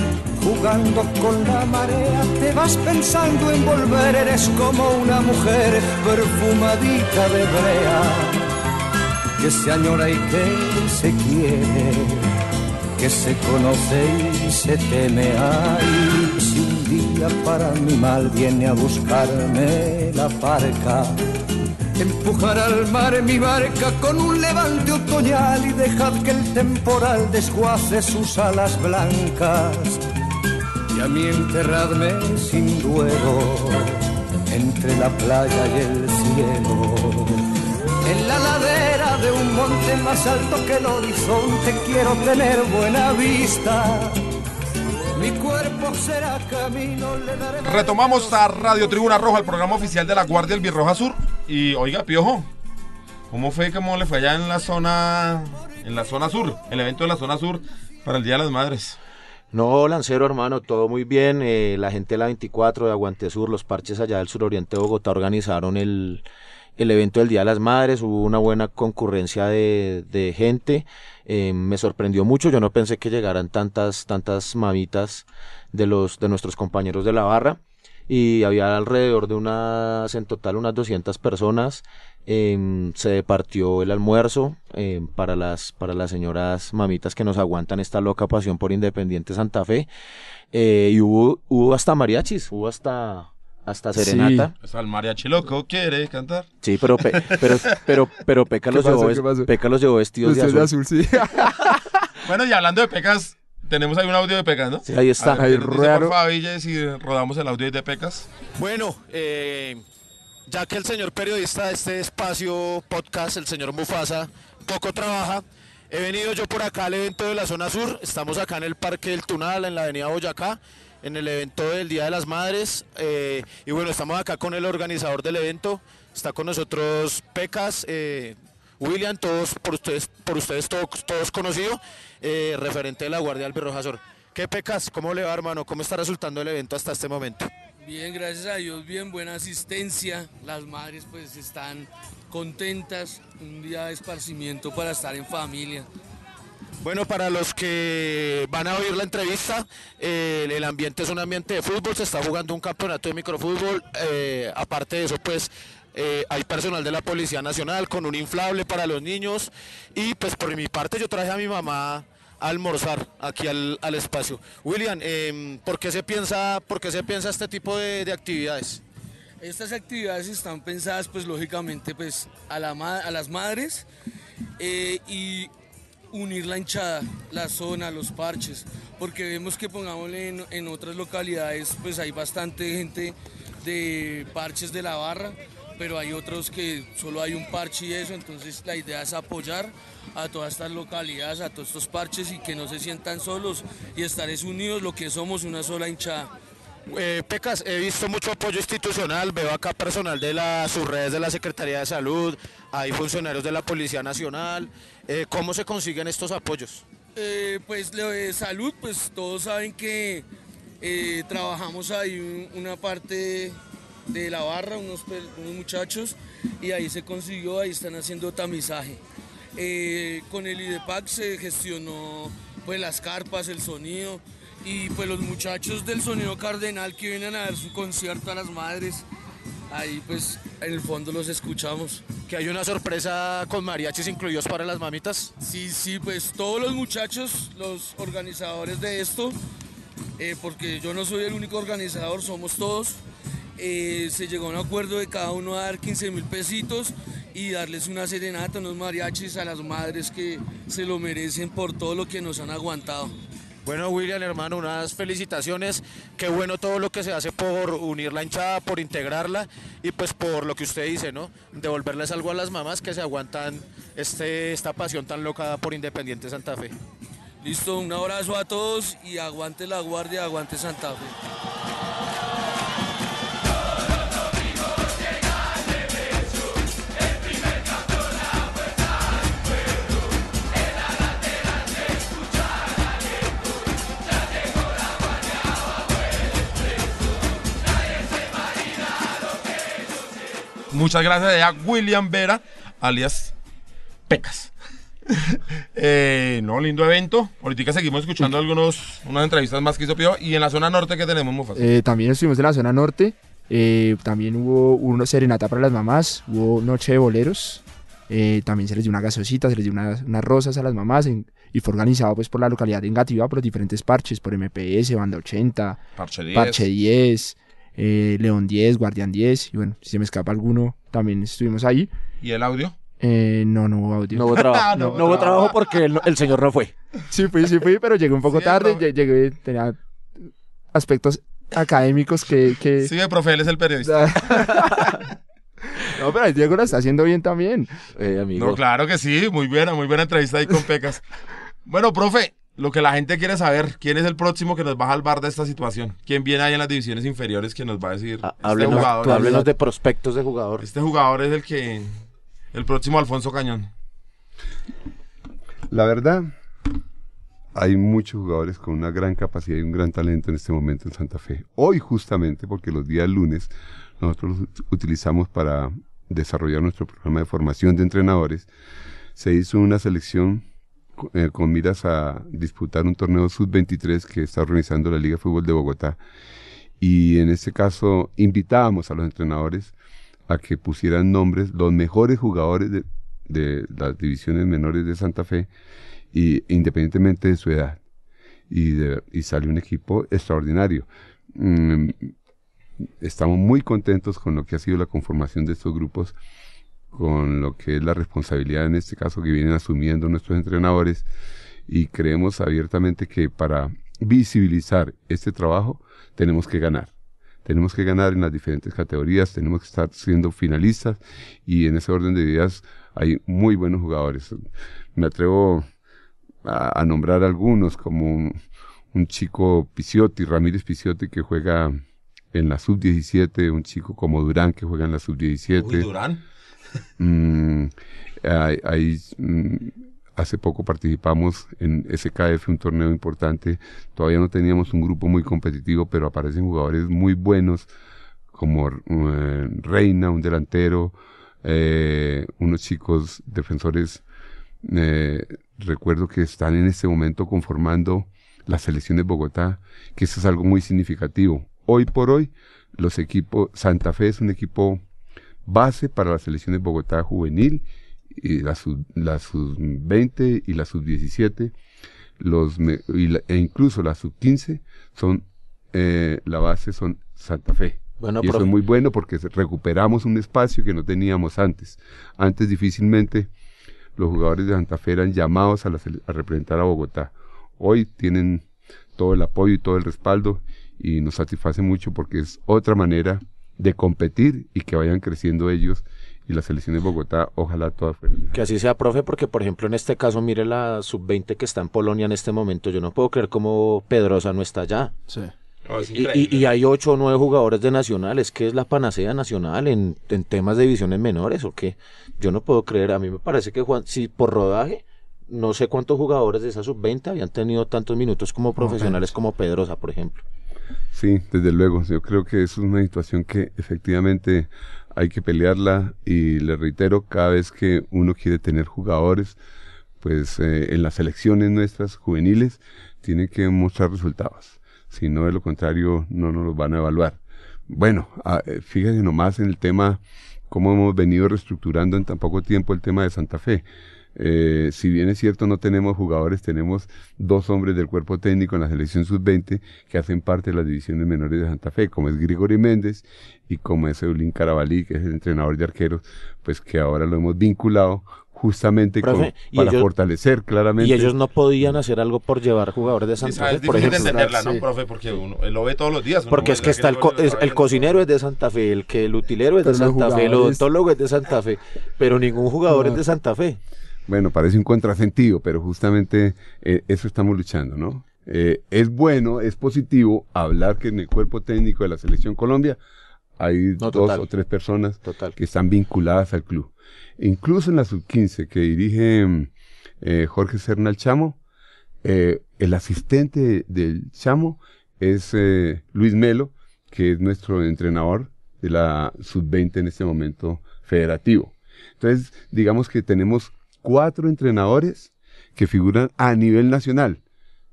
Jugando con la marea, te vas pensando en volver, eres como una mujer perfumadita de brea, que se añora y que se quiere que se conoce y se teme. Ay, si un día para mi mal viene a buscarme la parca, empujar al mar mi barca con un levante otoñal y dejad que el temporal desguace sus alas blancas. Y a mí enterradme sin duelo entre la playa y el cielo en la ladera de un monte más alto que el horizonte quiero tener buena vista. Mi cuerpo será camino, le daré Retomamos a Radio Tribuna Roja, el programa oficial de la Guardia del Birroja Sur. Y oiga, Piojo, ¿cómo fue, cómo le fue allá en la zona, en la zona sur, el evento de la zona sur para el Día de las Madres? No, Lancero, hermano, todo muy bien. Eh, la gente de la 24 de Aguante Sur, los parches allá del suroriente de Bogotá organizaron el, el evento del Día de las Madres, hubo una buena concurrencia de, gente, eh, me sorprendió mucho, yo no pensé que llegaran tantas, tantas mamitas de, los, de nuestros compañeros de la barra. Y había alrededor de unas, en total unas 200 personas, em, se partió el almuerzo em, para, las, para las señoras mamitas que nos aguantan esta loca pasión por Independiente Santa Fe eh, y hubo, hubo hasta mariachis, hubo hasta hasta Serenata. Sí. el mariachi loco quiere cantar. Sí, pero [laughs] pero pero pero Peca los llevó, Peca los llevó vestidos de azul. sí. [laughs] Bueno, y hablando de Pecas, tenemos ahí un audio de Pecas, ¿no? Sí, ahí está. Ver, Ahí, por favor, Ville, si rodamos el audio de Pecas. Bueno, eh, ya que el señor periodista de este espacio podcast, el señor Mufasa, poco trabaja, he venido yo por acá al evento de la zona sur. Estamos acá en el Parque del Tunal, en la avenida Boyacá, en el evento del Día de las Madres. eh, y bueno, estamos acá con el organizador del evento. Está con nosotros Pecas, eh, William, todos por ustedes, por ustedes todos, todos conocidos, eh, referente de la Guardia Albirroja Sur. ¿Qué Pecas? ¿Cómo le va, hermano? ¿Cómo está resultando el evento hasta este momento? Bien, gracias a Dios, bien, buena asistencia. Las madres pues están contentas, un día de esparcimiento para estar en familia. Bueno, para los que van a oír la entrevista, eh, el ambiente es un ambiente de fútbol, se está jugando un campeonato de microfútbol. eh, aparte de eso, pues eh, hay personal de la Policía Nacional con un inflable para los niños. Y pues por mi parte yo traje a mi mamá almorzar aquí al, al espacio. William, em, ¿por, qué se piensa, ¿por qué se piensa este tipo de, de actividades? Estas actividades están pensadas pues lógicamente pues a las madres eh, y unir la hinchada, la zona, los parches, porque vemos que pongámosle en, en otras localidades pues hay bastante gente de parches de la barra, pero hay otros que solo hay un parche y eso, entonces la idea es apoyar a todas estas localidades, a todos estos parches y que no se sientan solos y estar es unidos lo que somos una sola hinchada. Eh, Pecas, he visto mucho apoyo institucional, veo acá personal de la, sus redes de la Secretaría de Salud, hay funcionarios de la Policía Nacional. Eh, ¿Cómo se consiguen estos apoyos? Eh, pues lo de salud, pues todos saben que trabajamos ahí un- una parte de la barra, unos, unos muchachos, y ahí se consiguió, ahí están haciendo tamizaje. Eh, con el IDEPAC se gestionó pues las carpas, el sonido, y pues los muchachos del sonido cardenal que vienen a dar su concierto a las madres, ahí pues en el fondo los escuchamos. Que hay una sorpresa con mariachis incluidos para las mamitas. Sí, sí, pues todos los muchachos, los organizadores de esto, eh, porque yo no soy el único organizador, somos todos, eh, se llegó a un acuerdo de cada uno a dar 15 mil pesitos y darles una serenata, unos mariachis a las madres que se lo merecen por todo lo que nos han aguantado. Bueno, William, hermano, unas felicitaciones. Qué bueno todo lo que se hace por unir la hinchada, por integrarla y pues por lo que usted dice, ¿no? Devolverles algo a las mamás que se aguantan este, esta pasión tan loca por Independiente Santa Fe. Listo, un abrazo a todos y aguante la guardia, aguante Santa Fe. Muchas gracias a William Vera, alias Pecas. [laughs] Eh, no, lindo evento. Ahorita seguimos escuchando algunos, unas entrevistas más que hizo Pío. Y en la zona norte que tenemos, Mufasa. Eh, también estuvimos en la zona norte. eh, también hubo una serenata para las mamás. Hubo noche de boleros. también se les dio una gasosita, se les dio unas, unas rosas a las mamás. en- y fue organizado pues por la localidad de Engativá, por los diferentes parches, por MPS, Banda 80, Parche 10. Parche 10, eh, León 10, Guardián 10. Y bueno, si se me escapa alguno, también estuvimos ahí. ¿Y el audio? Eh, no, no hubo audio. No hubo trabajo, [laughs] No no, hubo hubo trabajo. porque el, el señor no fue. Sí fui, sí fui, pero llegué un poco Sí, tarde. profe. lle- Llegué, tenía aspectos académicos que... que... [laughs] Sigue, profe, él es el periodista. [laughs] no, pero el Diego lo está haciendo bien también. Eh, amigo. No, claro que sí. Muy buena, muy buena entrevista ahí con Pecas. Bueno, profe, lo que la gente quiere saber, ¿quién es el próximo que nos va a salvar de esta situación? ¿Quién viene ahí en las divisiones inferiores que nos va a decir? Ah, este háblenos, jugador, háblenos de prospectos de jugador. Este jugador es el que. El próximo Alfonso Cañón. La verdad, hay muchos jugadores con una gran capacidad y un gran talento en este momento en Santa Fe. Hoy justamente, porque los días lunes nosotros los ut- utilizamos para desarrollar nuestro programa de formación de entrenadores, se hizo una selección eh, con miras a disputar un torneo sub-23 que está organizando la Liga de Fútbol de Bogotá. Y en este caso invitábamos a los entrenadores a que pusieran nombres, los mejores jugadores de, las divisiones menores de Santa Fe, y, independientemente de su edad. Y, de- y salió un equipo extraordinario. Mm, estamos muy contentos con lo que ha sido la conformación de estos grupos, con lo que es la responsabilidad en este caso que vienen asumiendo nuestros entrenadores y creemos abiertamente que para visibilizar este trabajo tenemos que ganar. Tenemos que ganar en las diferentes categorías, tenemos que estar siendo finalistas y en ese orden de ideas hay muy buenos jugadores. Me atrevo a, nombrar algunos como un, chico Picciotti, Ramírez Picciotti que juega en la sub-17, un chico como Durán que juega en la sub-17. Uy, Durán. Mm, mm, hace poco participamos en SKF, un torneo importante. Todavía no teníamos un grupo muy competitivo, pero aparecen jugadores muy buenos como eh, Reina, un delantero, eh, unos chicos defensores. eh, recuerdo que están en este momento conformando la selección de Bogotá, que eso es algo muy significativo. Hoy por hoy, los equipos, Santa Fe es un equipo base para la selección de Bogotá juvenil, y la sub, la sub 20 y la sub 17, los me- y la- e incluso la sub 15 son eh, la base son Santa Fe. Bueno, y eso es muy bueno porque recuperamos un espacio que no teníamos antes. Antes difícilmente los jugadores de Santa Fe eran llamados a, la a representar a Bogotá. Hoy tienen todo el apoyo y todo el respaldo y nos satisface mucho porque es otra manera de competir y que vayan creciendo ellos y la selección de Bogotá, ojalá todas fueran. Que así sea, profe, porque por ejemplo en este caso, mire la sub-20 que está en Polonia en este momento. Yo no puedo creer cómo Pedrosa no está allá. Sí. No, es Y, increíble. y- y hay ocho o nueve jugadores de nacionales, que es la panacea nacional en, en temas de divisiones menores o qué. Yo no puedo creer, a mí me parece que Juan, si por rodaje, no sé cuántos jugadores de esa sub-20 habían tenido tantos minutos como profesionales como Pedrosa, por ejemplo. Sí, desde luego. Yo creo que es una situación que efectivamente hay que pelearla y le reitero, cada vez que uno quiere tener jugadores, pues eh, en las selecciones nuestras juveniles tiene que mostrar resultados. Si no, de lo contrario, no nos van a evaluar. Bueno, ah, eh, fíjense nomás en el tema, cómo hemos venido reestructurando en tan poco tiempo el tema de Santa Fe. Eh, si bien es cierto no tenemos jugadores, tenemos dos hombres del cuerpo técnico en la selección sub-20 que hacen parte de las divisiones menores de Santa Fe, como es Grigori Méndez y como es Eulín Carabalí, que es el entrenador de arqueros, pues que ahora lo hemos vinculado justamente con- Profe, y para ellos- fortalecer claramente. Y ellos no podían hacer algo por llevar jugadores de Santa Fe, es por ejemplo. entenderla, ¿no, Sí. profe? Porque uno él lo ve todos los días. Porque es que está el, co- es- el cocinero es de Santa Fe, el que el utilero es de Pero Santa Fe, el odontólogo es de Santa Fe, pero ningún jugador es de Santa Fe. Bueno, parece un contrasentido, pero justamente eh, eso estamos luchando, ¿no? Eh, es bueno, es positivo hablar que en el cuerpo técnico de la Selección Colombia hay No, dos total. o tres personas Total. que están vinculadas al club. Incluso en la sub-15 que dirige eh, Jorge Cernal Chamo, eh, el asistente del Chamo es Luis Melo, que es nuestro entrenador de la sub-20 en este momento federativo. Entonces, digamos que tenemos cuatro entrenadores que figuran a nivel nacional.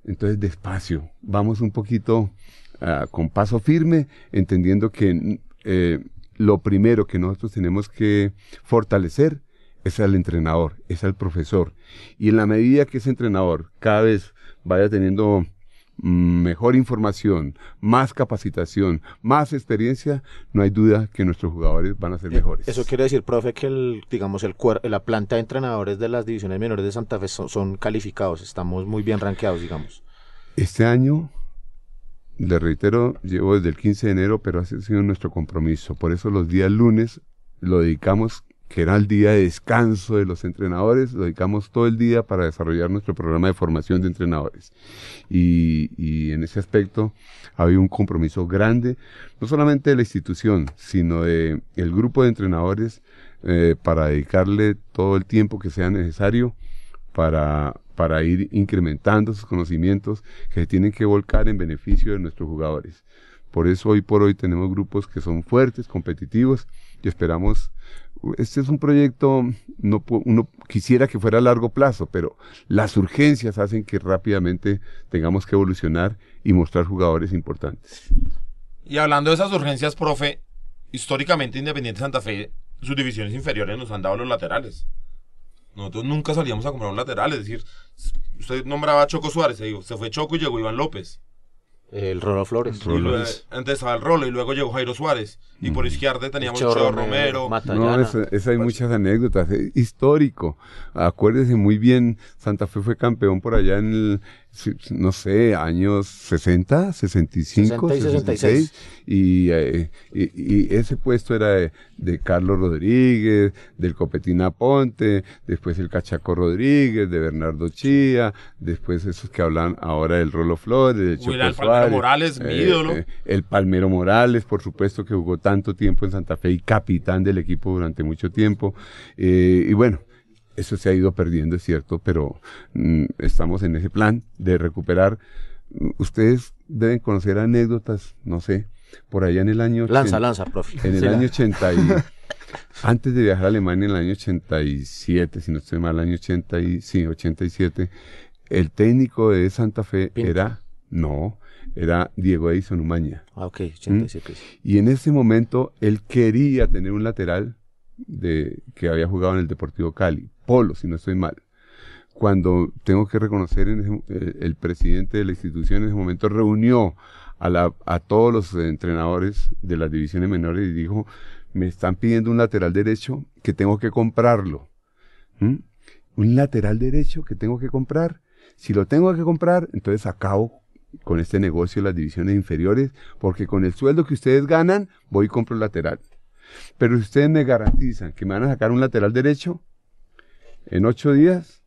Entonces, despacio, vamos un poquito ah, con paso firme, entendiendo que eh, lo primero que nosotros tenemos que fortalecer es al entrenador, es al profesor. Y en la medida que ese entrenador cada vez vaya teniendo mm, mejor información, más capacitación, más experiencia, no hay duda que nuestros jugadores van a ser mejores. Eso quiere decir, profe, que el, digamos, el la planta de entrenadores de las divisiones menores de Santa Fe son, son calificados, estamos muy bien rankeados, digamos. Este año, le reitero, llevo desde el 15 de enero, pero ha sido nuestro compromiso. Por eso los días lunes lo dedicamos, que era el día de descanso de los entrenadores, lo dedicamos todo el día para desarrollar nuestro programa de formación de entrenadores. Y, y en ese aspecto ha habido un compromiso grande, no solamente de la institución, sino de el grupo de entrenadores eh, para dedicarle todo el tiempo que sea necesario para, para ir incrementando sus conocimientos que se tienen que volcar en beneficio de nuestros jugadores. Por eso hoy por hoy tenemos grupos que son fuertes, competitivos y esperamos, este es un proyecto, no, uno quisiera que fuera a largo plazo, pero las urgencias hacen que rápidamente tengamos que evolucionar y mostrar jugadores importantes. Y hablando de esas urgencias, profe, históricamente Independiente Santa Fe, sus divisiones inferiores nos han dado los laterales. Nosotros nunca salíamos a comprar un lateral, es decir, usted nombraba a Choco Suárez, se, se fue Choco y llegó Iván López. El Rolo Flores. Y luego- antes estaba el Rolo y luego llegó Jairo Suárez. Y por izquierda teníamos Cheo Romero. No, es, es- hay muchas anécdotas. Es histórico. Acuérdese muy bien, Santa Fe fue campeón por allá en el, no sé, años 60, 65, 60 y 66. Y, eh, y, y ese puesto era de, de Carlos Rodríguez, del Copetín Aponte, después el Cachaco Rodríguez, de Bernardo Chía, después esos que hablan ahora del Rolo Flores, del Choco William Palmero Suárez, Morales, mi ídolo. el Palmero Morales, por supuesto, que jugó tanto tiempo en Santa Fe y capitán del equipo durante mucho tiempo. Eh, y bueno, eso se ha ido perdiendo, es cierto, pero mm, estamos en ese plan de recuperar. Mm, Ustedes deben conocer anécdotas, no sé, por allá en el año... Lanza, 80 lanza, profe. En el Sí, año 80 y... [laughs] Antes de viajar a Alemania en el año 87, si no estoy mal, año 80 y, sí, 87, el técnico de Santa Fe Pinto. era, no, era Diego Edison Umaña. Ah, ok, 87. Y en ese momento él quería tener un lateral de, que había jugado en el Deportivo Cali, Polo, si no estoy mal. Cuando tengo que reconocer, en ese- el, presidente de la institución en ese momento reunió a todos los entrenadores de las divisiones menores y dijo, me están pidiendo un lateral derecho que tengo que comprarlo. ¿Mm? Un lateral derecho que tengo que comprar. Si lo tengo que comprar, entonces acabo con este negocio de las divisiones inferiores, porque con el sueldo que ustedes ganan, voy y compro el lateral. Pero si ustedes me garantizan que me van a sacar un lateral derecho en ocho días,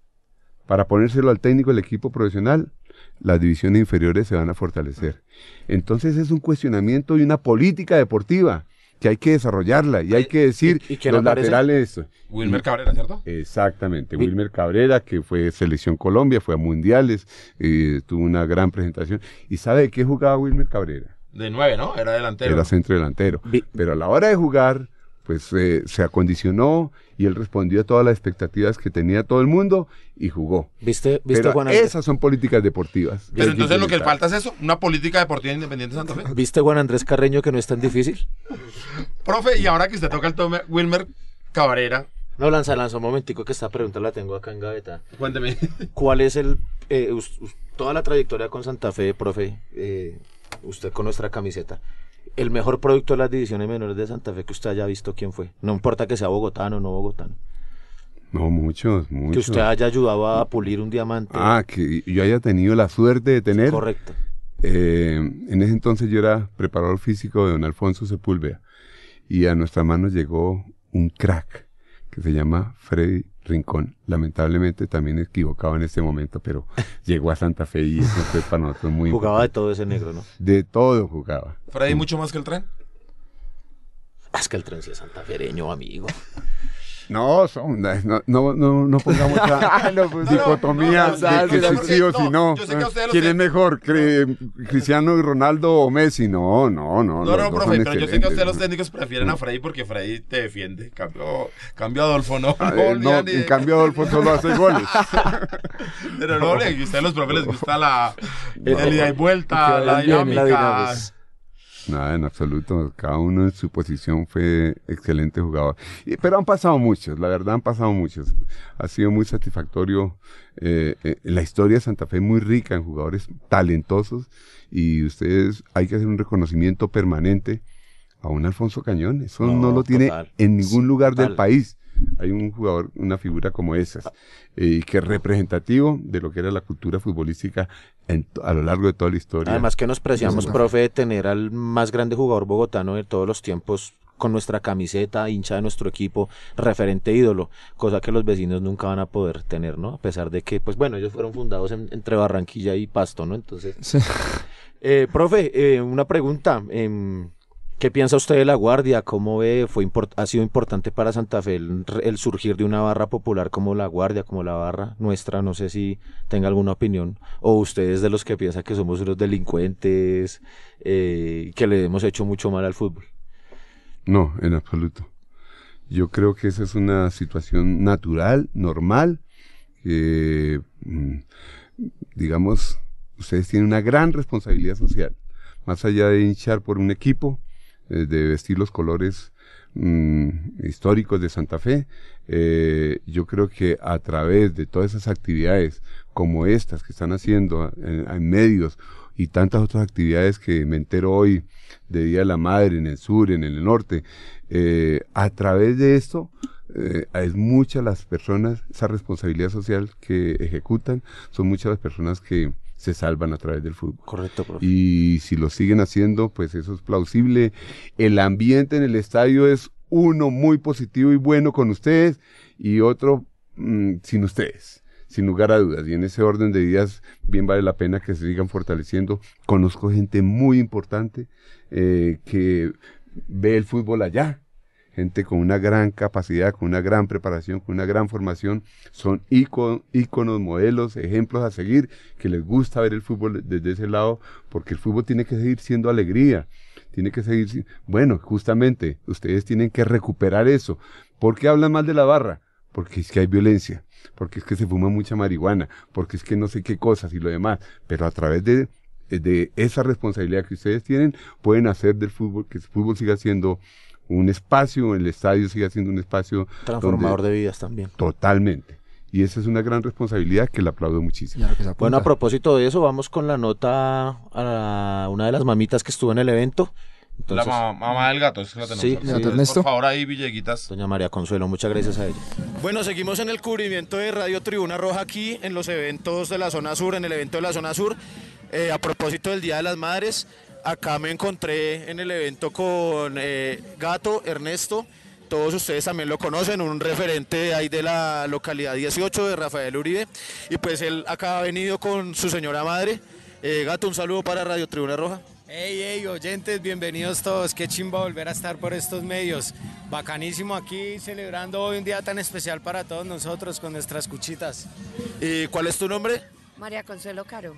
para ponérselo al técnico del equipo profesional, las divisiones inferiores se van a fortalecer. Entonces es un cuestionamiento y una política deportiva que hay que desarrollarla y hay que decir ¿Y quién los laterales. Wilmer Cabrera, ¿cierto? Exactamente, Wilmer Cabrera, que fue selección Colombia, fue a mundiales, eh, tuvo una gran presentación. ¿Y sabe de qué jugaba Wilmer Cabrera? De nueve, ¿no? Era delantero. Era centro delantero. Pero a la hora de jugar, pues eh, se acondicionó y él respondió a todas las expectativas que tenía todo el mundo y jugó. ¿Viste, viste Pero Juan Andrés? esas son políticas deportivas. Pero entonces lo que falta es eso, una política deportiva independiente de Santa Fe. ¿Viste Juan Andrés Carreño que no es tan difícil? Profe, y ahora que usted toca el tome, Wilmer Cabrera, No, lanza, lanza, un momentico que esta pregunta la tengo acá en gaveta. cuénteme. [laughs] ¿Cuál es el, eh, us- us- toda la trayectoria con Santa Fe, profe, eh, usted con nuestra camiseta, el mejor producto de las divisiones menores de Santa Fe que usted haya visto quién fue? No importa que sea bogotano o no bogotano. No, muchos, muchos. Que usted haya ayudado a pulir un diamante. Ah, que yo haya tenido la suerte de tener. Correcto. Eh, en ese entonces yo era preparador físico de don Alfonso Sepúlveda y a nuestras manos llegó un crack que se llama Freddy Rincón. Lamentablemente también equivocado en este momento, pero [laughs] llegó a Santa Fe y eso fue para nosotros muy Jugaba de todo ese negro, ¿no? De todo jugaba. Freddy mucho más que el tren. Es que el tren sí es santafereño, amigo. [laughs] No, son, no, no, no, no pongamos esa [laughs] dicotomía no, no, de que si sí o si no. ¿Quién es mejor, Cre- Cristiano y Ronaldo o Messi? No, no, no. No, no, profe, pero yo sé que ustedes los técnicos prefieren a Freddy porque Freddy te defiende. Cambio, cambio a Adolfo, no. Ah, no, eh, no, en cambio Adolfo solo hace goles. [laughs] Pero no, a ustedes los profes les gusta la [laughs] Eh, el ida y vuelta, la dinámica. Nada, en absoluto. Cada uno en su posición fue excelente jugador. Y- pero han pasado muchos, la verdad han pasado muchos. Ha sido muy satisfactorio. eh, eh, la historia de Santa Fe es muy rica en jugadores talentosos y ustedes hay que hacer un reconocimiento permanente a un Alfonso Cañón. Eso no, No, lo tiene total. en ningún lugar del país. Hay un jugador, una figura como esas, eh, que es representativo de lo que era la cultura futbolística en a lo largo de toda la historia. Además que nos preciamos, profe, de tener al más grande jugador bogotano de todos los tiempos con nuestra camiseta, hincha de nuestro equipo, referente ídolo, cosa que los vecinos nunca van a poder tener, ¿no? A pesar de que, pues bueno, ellos fueron fundados en- entre Barranquilla y Pasto, ¿no? Entonces, Sí. eh, profe, eh, una pregunta. ¿Qué piensa usted de la Guardia? ¿Cómo ve? Fue ¿Ha sido importante para Santa Fe el, surgir de una barra popular como la Guardia, como la barra nuestra? No sé si tenga alguna opinión. O usted es de los que piensa que somos unos delincuentes, eh, que le hemos hecho mucho mal al fútbol. No, en absoluto. Yo creo que esa es una situación natural, normal, mm, digamos, ustedes tienen una gran responsabilidad social, más allá de hinchar por un equipo, eh, de vestir los colores mm, históricos de Santa Fe, eh, yo creo que a través de todas esas actividades como estas que están haciendo en, en medios y tantas otras actividades que me entero hoy de Día de la Madre en el sur, en el norte. Eh, a través de esto, es muchas las personas, esa responsabilidad social que ejecutan, son muchas las personas que se salvan a través del fútbol. Correcto, profe. Y si lo siguen haciendo, pues eso es plausible. El ambiente en el estadio es uno muy positivo y bueno con ustedes y otro mm, sin ustedes, sin lugar a dudas. Y en ese orden de días, bien vale la pena que se sigan fortaleciendo. Conozco gente muy importante eh, que ve el fútbol allá, gente con una gran capacidad, con una gran preparación, con una gran formación, son íconos, modelos, ejemplos a seguir, que les gusta ver el fútbol desde ese lado, porque el fútbol tiene que seguir siendo alegría, tiene que seguir, bueno, justamente, ustedes tienen que recuperar eso. ¿Por qué hablan mal de la barra? Porque es que hay violencia, porque es que se fuma mucha marihuana, porque es que no sé qué cosas y lo demás, pero a través de de esa responsabilidad que ustedes tienen, pueden hacer del fútbol, que el fútbol siga siendo un espacio, el estadio siga siendo un espacio Transformador donde- de vidas también. Totalmente. Y esa es una gran responsabilidad que le aplaudo muchísimo. Claro. Bueno, a propósito de eso, vamos con la nota a una de las mamitas que estuvo en el evento. Entonces, la ma- mamá del gato, es que la tenemos. Sí, sí. Por favor, ahí, Villeguitas. doña María Consuelo, muchas gracias a ella. Bueno, seguimos en el cubrimiento de Radio Tribuna Roja aquí en los eventos de la zona sur, en el evento de la zona sur. Eh, a propósito del Día de las Madres, acá me encontré en el evento con eh, Gato, Ernesto. Todos ustedes también lo conocen, un referente ahí de la localidad 18 de Rafael Uribe. Y pues él acá ha venido con su señora madre. Eh, Gato, un saludo para Radio Tribuna Roja. Hey, hey, oyentes, bienvenidos todos. Qué chimba volver a estar por estos medios. Bacanísimo aquí celebrando hoy un día tan especial para todos nosotros con nuestras cuchitas. ¿Y cuál es tu nombre? María Consuelo Caro.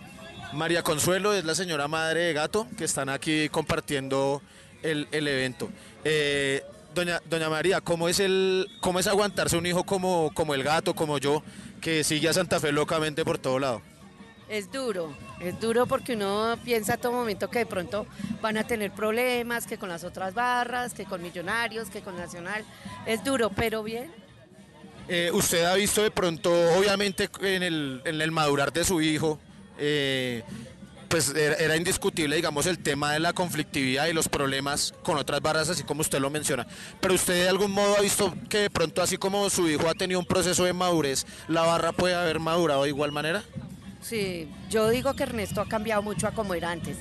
María Consuelo es la señora madre de Gato que están aquí compartiendo el, el evento. Eh, doña, doña María, ¿cómo es, el, ¿cómo es aguantarse un hijo como, como el gato, como yo, que sigue a Santa Fe locamente por todo lado? Es duro, es duro porque uno piensa a todo momento que de pronto van a tener problemas, que con las otras barras, que con Millonarios, que con Nacional. Es duro, pero bien. Eh, usted ha visto de pronto, obviamente, en el, madurar de su hijo, eh, pues era, era indiscutible, digamos, el tema de la conflictividad y los problemas con otras barras, así como usted lo menciona. Pero usted de algún modo ha visto que de pronto, así como su hijo ha tenido un proceso de madurez, la barra puede haber madurado de igual manera. Sí, yo digo que Ernesto ha cambiado mucho a como era antes,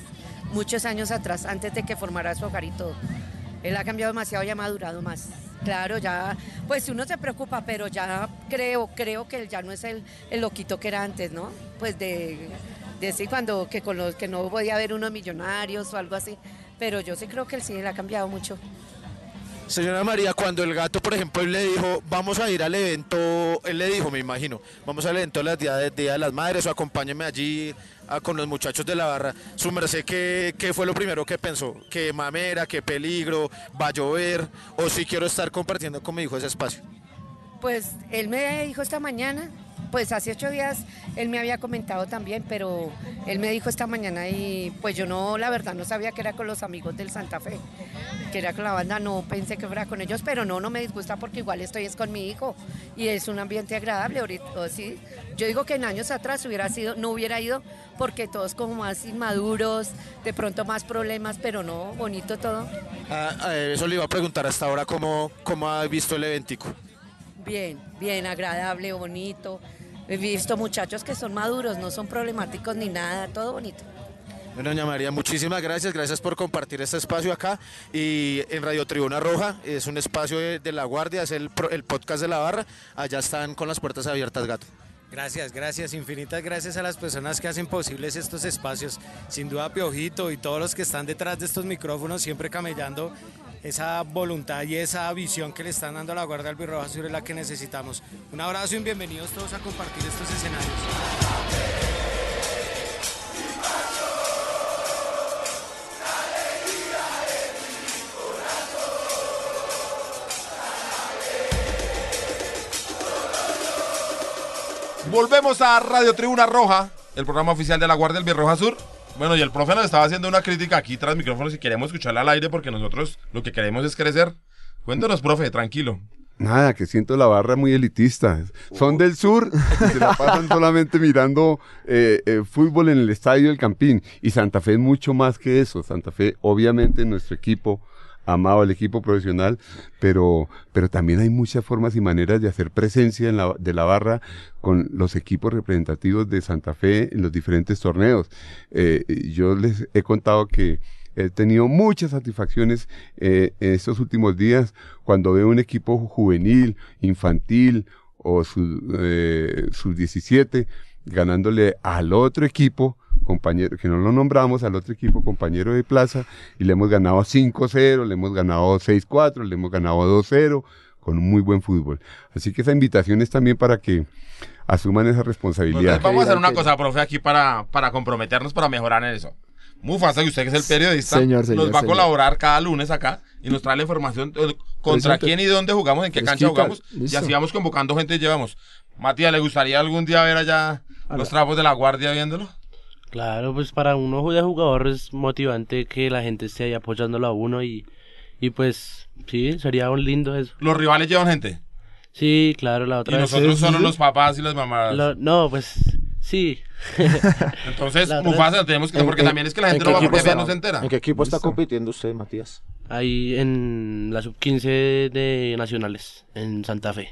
muchos años atrás, antes de que formara su hogar y todo. Él ha cambiado demasiado y ha madurado más. Claro, ya, pues uno se preocupa, pero ya creo, creo que ya no es el, el loquito que era antes, ¿no? Pues de, de sí, cuando que con los que no podía haber unos millonarios o algo así. Pero yo sí creo que él sí él ha cambiado mucho. Señora María, cuando el gato, por ejemplo, él le dijo, vamos a ir al evento, él le dijo, me imagino, vamos al evento de las Día de las Madres o acompáñeme allí con los muchachos de la barra. Su merced, ¿qué, qué fue lo primero que pensó? ¿Qué mamera, qué peligro, va a llover o si quiero estar compartiendo con mi hijo ese espacio? Pues él me dijo esta mañana, pues hace ocho días él me había comentado también, pero él me dijo esta mañana y pues yo no, la verdad no sabía que era con los amigos del Santa Fe, que era con la banda, no pensé que fuera con ellos, pero no, no me disgusta porque igual estoy es con mi hijo y es un ambiente agradable ahorita, sí. Yo digo que en años atrás hubiera sido, no hubiera ido porque todos como más inmaduros, de pronto más problemas, pero no, bonito todo. Ah, ah, eso le iba a preguntar hasta ahora, ¿cómo, cómo ha visto el eventico? Bien, bien, agradable, bonito. He visto muchachos que son maduros, no son problemáticos ni nada, todo bonito. Bueno, doña María, muchísimas gracias, gracias por compartir este espacio acá y en Radio Tribuna Roja, es un espacio de, de La Guardia, es el podcast de la barra, allá están con las puertas abiertas, gato. Gracias, gracias, infinitas gracias a las personas que hacen posibles estos espacios. Sin duda, Piojito y todos los que están detrás de estos micrófonos, siempre camellando esa voluntad y esa visión que le están dando a la Guardia Albirroja Sur es la que necesitamos. Un abrazo y bienvenidos todos a compartir estos escenarios. Volvemos a Radio Tribuna Roja, el programa oficial de la Guardia del Birroja Sur. Bueno, y el profe nos estaba haciendo una crítica aquí tras micrófonos y queremos escucharla al aire porque nosotros lo que queremos es crecer. Cuéntanos, profe, tranquilo. Nada, que siento la barra muy elitista. Son del sur, se la pasan solamente mirando eh, eh, fútbol en el estadio del Campín. Y Santa Fe es mucho más que eso. Santa Fe, obviamente, nuestro equipo, amado al equipo profesional, pero, pero también hay muchas formas y maneras de hacer presencia en la, de la barra con los equipos representativos de Santa Fe en los diferentes torneos. Eh, yo les he contado que He tenido muchas satisfacciones eh, en estos últimos días cuando veo un equipo juvenil, infantil o eh, 17 ganándole al otro equipo compañero, que no lo nombramos, al otro equipo compañero de plaza, y le hemos ganado 5-0, le hemos ganado 6-4, le hemos ganado 2-0, con un muy buen fútbol. Así que esa invitación es también para que asuman esa responsabilidad. Vamos a hacer una cosa, profe, aquí para, para comprometernos, para mejorar en eso. Mufasa, y usted que es el periodista, Señor, señor, nos va a colaborar cada lunes acá y nos trae la información eh, contra Presente. quién y dónde jugamos, en qué cancha Fresquita, jugamos, y así vamos convocando gente y llevamos. Matías, ¿le gustaría algún día ver allá los trapos de la guardia viéndolo? Claro, pues para uno de jugador es motivante que la gente esté ahí apoyándolo a uno y, y pues sí, sería un lindo eso. ¿Los rivales llevan gente? Sí, claro, la Y otra vez- nosotros Sí, solo sí. los papás y las mamás. Lo- no, pues sí. [laughs] Entonces, [laughs] Mufasa, vez- tenemos que... ¿En- Porque en- también es que la en gente no va porque está? no se entera. ¿En qué equipo está compitiendo usted, Matías? Ahí en la sub-15 de Nacionales, en Santa Fe.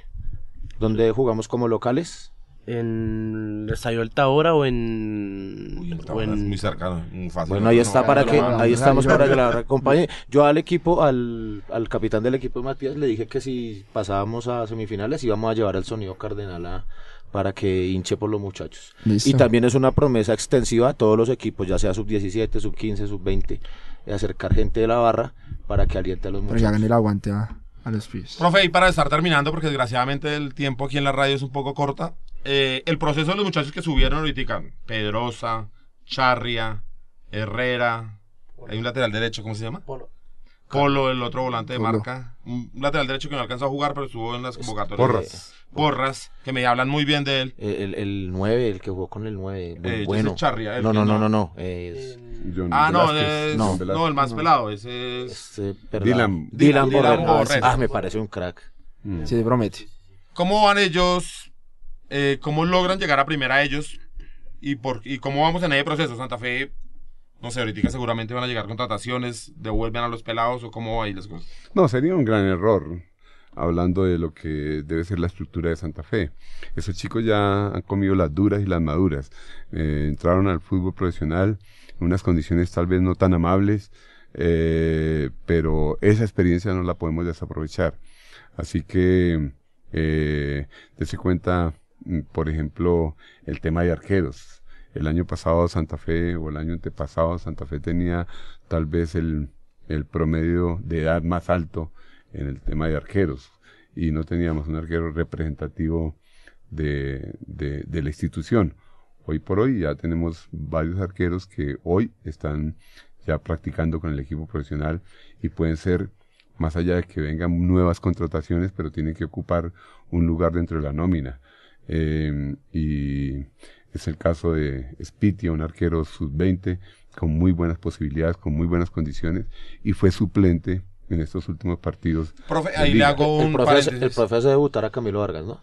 ¿Dónde jugamos como locales? En el Estadio del Tahora o en... o Es muy cercano, muy fácil. Bueno, ahí está para que, no, ahí no, estamos no, para no. que la acompañe. Yo al equipo, al, al capitán del equipo Matías, le dije que si pasábamos a semifinales íbamos a llevar al sonido cardenal a- para que hinche por los muchachos. Listo. Y también es una promesa extensiva a todos los equipos, ya sea sub 17, sub 15, sub 20, de acercar gente de la barra para que aliente a los Para que muchachos. hagan el aguante a, a los pies. Profe, y para estar terminando, porque desgraciadamente el tiempo aquí en la radio es un poco corta, eh, el proceso de los muchachos que subieron ahorita, Pedrosa, Charria, Herrera, hay un lateral derecho, ¿cómo se llama? Polo. Polo, el otro volante de Polo. marca, un lateral derecho que no alcanzó a jugar, pero estuvo en las convocatorias. Porras. Porras, que me hablan muy bien de él. Eh, El, el 9, el que jugó con el 9, muy Eh, bueno. Charria, el no, no, no, no. no, no, es John Ah, no, es, No, no, el más pelado, ese es... este, perdón. Dylan. Dylan, Dylan Borrell. Borrell. Ah, me parece un crack. Mm. Sí, se promete. ¿Cómo van ellos? Eh, ¿Cómo logran llegar a primera ellos? ¿Y, por, ¿Y cómo vamos en ese proceso? Santa Fe, no sé, ahorita seguramente van a llegar contrataciones, devuelven a los pelados o cómo va ahí las cosas. No, sería un gran error hablando de lo que debe ser la estructura de Santa Fe. Esos chicos ya han comido las duras y las maduras. Eh, entraron al fútbol profesional en unas condiciones tal vez no tan amables, eh, pero esa experiencia no la podemos desaprovechar. Así que, eh, dese cuenta, por ejemplo, el tema de arqueros. El año pasado Santa Fe, o el año antepasado Santa Fe tenía tal vez el, promedio de edad más alto en el tema de arqueros. Y no teníamos un arquero representativo de, de la institución. Hoy por hoy ya tenemos varios arqueros que hoy están ya practicando con el equipo profesional y pueden ser, más allá de que vengan nuevas contrataciones, pero tienen que ocupar un lugar dentro de la nómina. Eh, y es el caso de Spitia, un arquero sub-20 con muy buenas posibilidades, con muy buenas condiciones, y fue suplente en estos últimos partidos. Profe, ahí le hago El un profe, paréntesis. el profe hace debutar a Camilo Vargas, ¿no?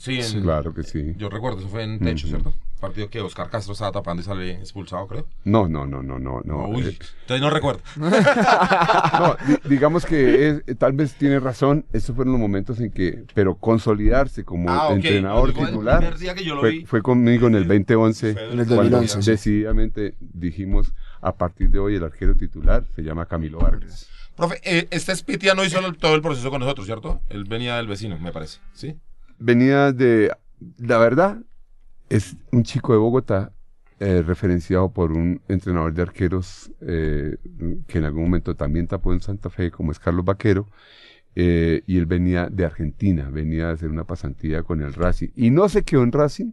Sí, en- Claro que sí. yo recuerdo, eso fue en Techo. ¿cierto? Partido que Oscar Castro estaba tapando y sale expulsado, creo. No, no, no, no, no, no. Uy, Eh, entonces no recuerdo. [laughs] no, di- digamos que es- eh, tal vez tiene razón, esos fueron los momentos en que, pero consolidarse como Ah, entrenador digo, titular fue, vi. fue conmigo en el 2011, Fue En el cuando 2011, sí. decididamente dijimos, a partir de hoy el arquero titular se llama Camilo Vargas. Profe, eh, este Spitia no hizo el- todo el proceso con nosotros, ¿cierto? Él venía del vecino, me parece, ¿sí? Venía de, la verdad, es un chico de Bogotá, eh, referenciado por un entrenador de arqueros eh, que en algún momento también tapó en Santa Fe, como es Carlos Vaquero, eh, y él venía de Argentina, venía a hacer una pasantía con el Racing, y no se quedó en Racing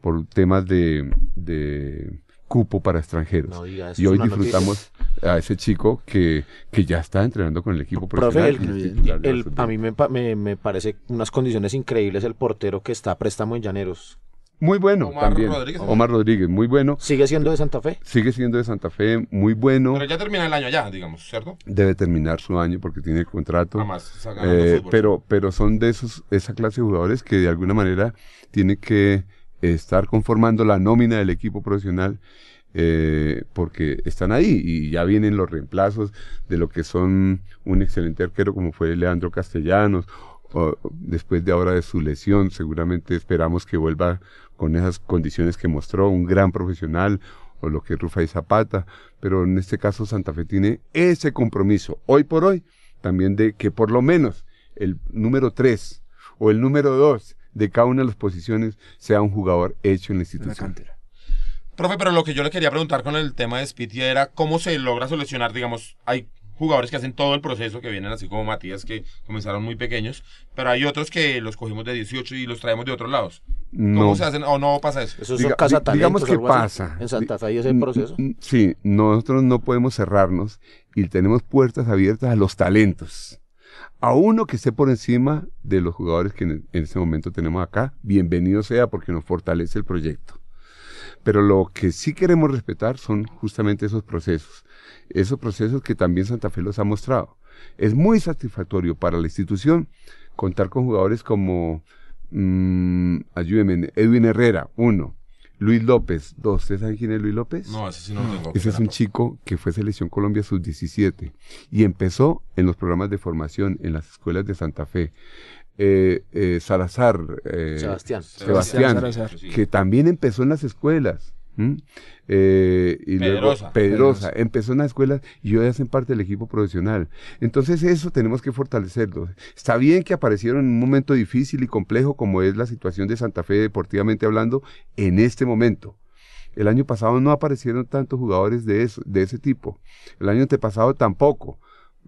por temas de, de cupo para extranjeros. No diga eso, y hoy una noticia. disfrutamos a ese chico que, que ya está entrenando con el equipo Profe, profesional. y el- es titular de la el- sub-20. a mí me, me, me parece unas condiciones increíbles el portero que está a préstamo en Llaneros. Muy bueno Omar también. Rodríguez. Omar Rodríguez, muy bueno. ¿Sigue siendo de Santa Fe? Sigue siendo de Santa Fe, muy bueno. Pero ya termina el año allá, digamos, ¿cierto? Debe terminar su año porque tiene contrato. Además, está ganando Eh, pero, pero son de esos, esa clase de jugadores que de alguna manera tienen que estar conformando la nómina del equipo profesional eh, porque están ahí y ya vienen los reemplazos de lo que son un excelente arquero como fue Leandro Castellanos. o- después de ahora de su lesión, seguramente esperamos que vuelva con esas condiciones que mostró, un gran profesional, o lo que es Rufai Zapata, pero en este caso Santa Fe tiene ese compromiso, hoy por hoy, también de que por lo menos el número 3 o el número 2 de cada una de las posiciones sea un jugador hecho en la institución. Profe, pero lo que yo le quería preguntar con el tema de Spiti era cómo se logra solucionar, digamos, hay jugadores que hacen todo el proceso, que vienen así como Matías, que comenzaron muy pequeños, pero hay otros que los cogimos de 18 y los traemos de otros lados. ¿Cómo No. se hacen o no pasa eso? Esos Diga- casa di- digamos que así. pasa. En Santa Fe hay ese proceso. Sí, nosotros no podemos cerrarnos y tenemos puertas abiertas a los talentos. A uno que esté por encima de los jugadores que en, este momento tenemos acá, bienvenido sea porque nos fortalece el proyecto. Pero lo que sí queremos respetar son justamente esos procesos. Esos procesos que también Santa Fe los ha mostrado. Es muy satisfactorio para la institución contar con jugadores como, mm, ayúdenme, Edwin Herrera, uno. Luis López, dos. ¿Ustedes saben quién es Luis López? No, ese sí no lo tengo. Ese es un chico que fue selección Colombia sub-17 y empezó en los programas de formación en las escuelas de Santa Fe. Eh, eh, Salazar, eh, Sebastián. Sebastián, Salazar. que también empezó en las escuelas. ¿M? Eh, y luego Pedrosa. Pedrosa, empezó en las escuelas y hoy hacen parte del equipo profesional. Entonces eso tenemos que fortalecerlo. Está bien que aparecieron en un momento difícil y complejo como es la situación de Santa Fe deportivamente hablando en este momento. El año pasado no aparecieron tantos jugadores de, eso, de ese tipo. El año antepasado tampoco.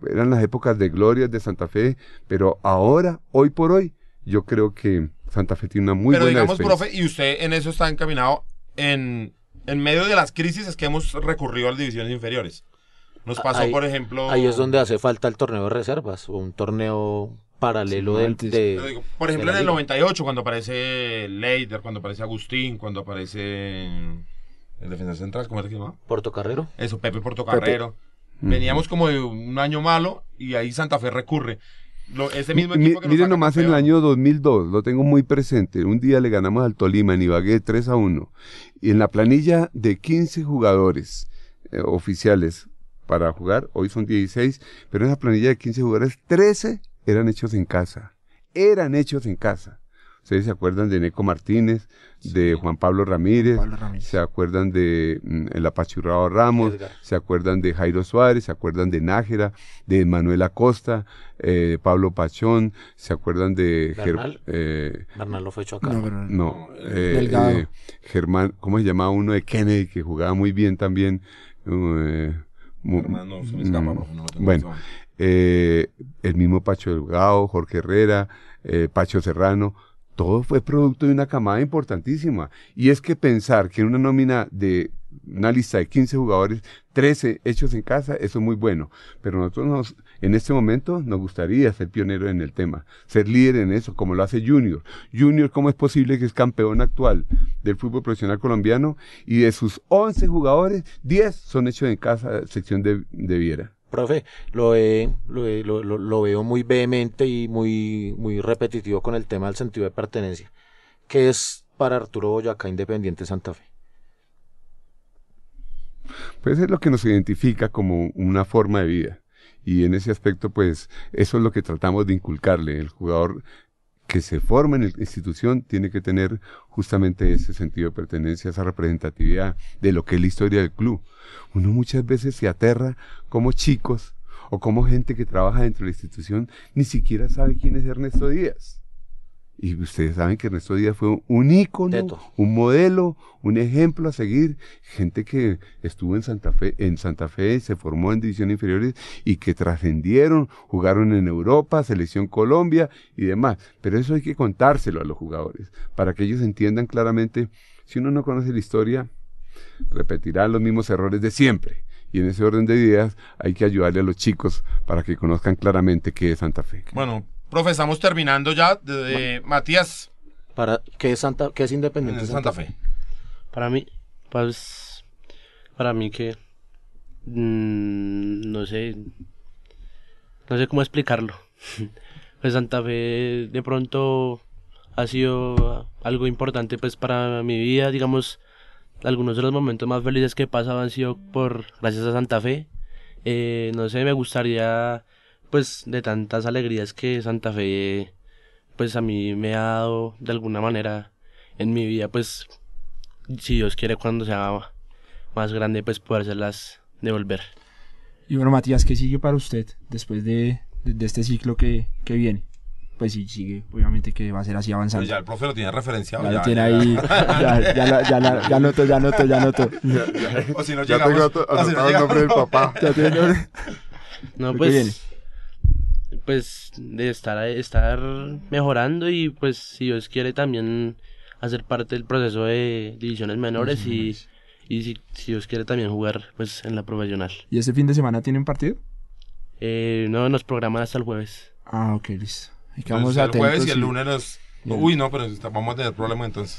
Eran las épocas de gloria de Santa Fe, pero ahora, hoy por hoy, yo creo que Santa Fe tiene una muy pero buena digamos, defensa. profe, y usted en eso está encaminado en, en medio de las crisis es que hemos recurrido a las divisiones inferiores. Nos pasó, Ahí- por ejemplo... Ahí es donde hace falta el torneo de reservas o un torneo paralelo Sí, del- de, digo, por de ejemplo, la en el liga. 98, cuando aparece Leider, cuando aparece Agustín, cuando aparece el defensor central, ¿cómo era que se llama? Portocarrero. Eso, Pepe Portocarrero. Veníamos como de un año malo y ahí Santa Fe recurre. Lo- ese mismo Mi- equipo que miren nomás en el campeón. año 2002, lo tengo muy presente. Un día le ganamos al Tolima en Ibagué 3 a 1. Y en la planilla de 15 jugadores eh, oficiales para jugar, hoy son 16, pero en esa planilla de 15 jugadores, 13 eran hechos en casa. Eran hechos en casa. Ustedes se acuerdan de Neco Martínez, de Juan Pablo Ramírez, Pablo Ramírez. se acuerdan de mm, el apachurrado Ramos, Edgar. se acuerdan de Jairo Suárez, se acuerdan de Nájera, de Manuel Acosta, eh, de Pablo Pachón, se acuerdan de Bernal. eh, Bernal lo fue hecho acá. No, pero no, eh, eh, Germán, ¿cómo se llamaba uno de Kennedy que jugaba muy bien también? Eh, mu- Germán, no, se me escapa, no bueno, en eh, el mismo Pacho Delgado, Jorge Herrera, eh, Pacho Serrano, todo fue producto de una camada importantísima. Y es que pensar que en una nómina de una lista de 15 jugadores, 13 hechos en casa, eso es muy bueno. Pero nosotros nos, en este momento nos gustaría ser pioneros en el tema, ser líder en eso, como lo hace Junior. Junior, ¿cómo es posible que es campeón actual del fútbol profesional colombiano? Y de sus 11 jugadores, 10 son hechos en casa, sección de, de Viera. Profe, lo, ve- lo, ve- lo- lo- veo muy vehemente y muy, muy repetitivo con el tema del sentido de pertenencia. ¿Qué es para Arturo Boyacá Independiente Santa Fe? Pues es lo que nos identifica como una forma de vida. Y en ese aspecto, pues, eso es lo que tratamos de inculcarle. El jugador que se forma en la institución tiene que tener justamente ese sentido de pertenencia, esa representatividad de lo que es la historia del club. Uno muchas veces se aterra como chicos o como gente que trabaja dentro de la institución, ni siquiera sabe quién es Ernesto Díaz. Y ustedes saben que Ernesto Díaz fue un ícono, Teto. un modelo, un ejemplo a seguir. Gente que estuvo en Santa Fe, en Santa Fe, se formó en divisiones inferiores y que trascendieron, jugaron en Europa, Selección Colombia y demás. Pero eso hay que contárselo a los jugadores para que ellos entiendan claramente. Si uno no conoce la historia, repetirá los mismos errores de siempre. Y en ese orden de ideas hay que ayudarle a los chicos para que conozcan claramente qué es Santa Fe. Bueno, profe, estamos terminando ya. De, de- Matías, Para, ¿qué, es Santa, qué es Independiente En Santa Fe. Para mí, pues, para mí que, mm, no sé, no sé cómo explicarlo. [laughs] pues Santa Fe de pronto ha sido algo importante pues para mi vida, digamos, algunos de los momentos más felices que he pasado han sido por gracias a Santa Fe. Eh, no sé, me gustaría pues de tantas alegrías que Santa Fe pues a mí me ha dado de alguna manera en mi vida pues si Dios quiere cuando sea más grande pues podérselas devolver. Y bueno, Matías, ¿qué sigue para usted después de, de, este ciclo que, que viene? Pues sí, sigue, obviamente que va a ser así avanzando. Pues ya el profe lo tiene referenciado. Ya, ya, lo tiene ya. ahí, ya, ya, la- ya, la- ya noto, ya noto, ya noto. [laughs] O si no Ya llegamos. tengo ato- o si no anotado el nombre del papá. Ya tiene nombre. No, ¿Qué pues, viene? pues de estar, estar mejorando y pues si Dios quiere también hacer parte del proceso de divisiones menores y, y si, si Dios quiere también jugar pues en la profesional. ¿Y este fin de semana tienen partido? Eh, no, nos programan hasta el jueves. Ah, ok, listo. Y Entonces, quedamos el jueves y el lunes nos... Uy, no, pero vamos a tener problemas entonces.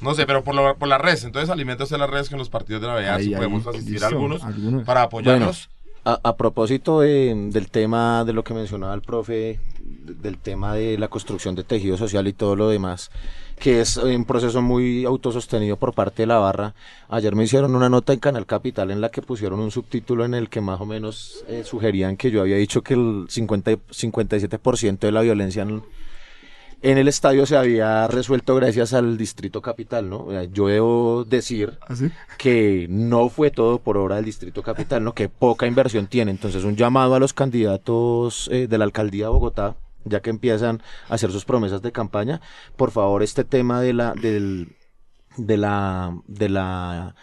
No sé, pero por, lo- por las redes. Entonces alimentos de las redes con los partidos de la BA. Si podemos asistir listo, a algunos, algunos. para apoyarnos. A, a propósito de- del tema de lo que mencionaba el profe, de- del tema de la construcción de tejido social y todo lo demás, que es un proceso muy autosostenido por parte de la barra. Ayer me hicieron una nota en Canal Capital en la que pusieron un subtítulo en el que más o menos eh, sugerían que yo había dicho que el 50, y- 57% de la violencia en, en el estadio se había resuelto gracias al Distrito Capital, ¿no? Yo debo decir ¿Ah, sí? que no fue todo por obra del Distrito Capital, ¿no? que poca inversión tiene. Entonces, un llamado a los candidatos eh, de la alcaldía de Bogotá, ya que empiezan a hacer sus promesas de campaña, por favor, este tema de la, del, de la, de la,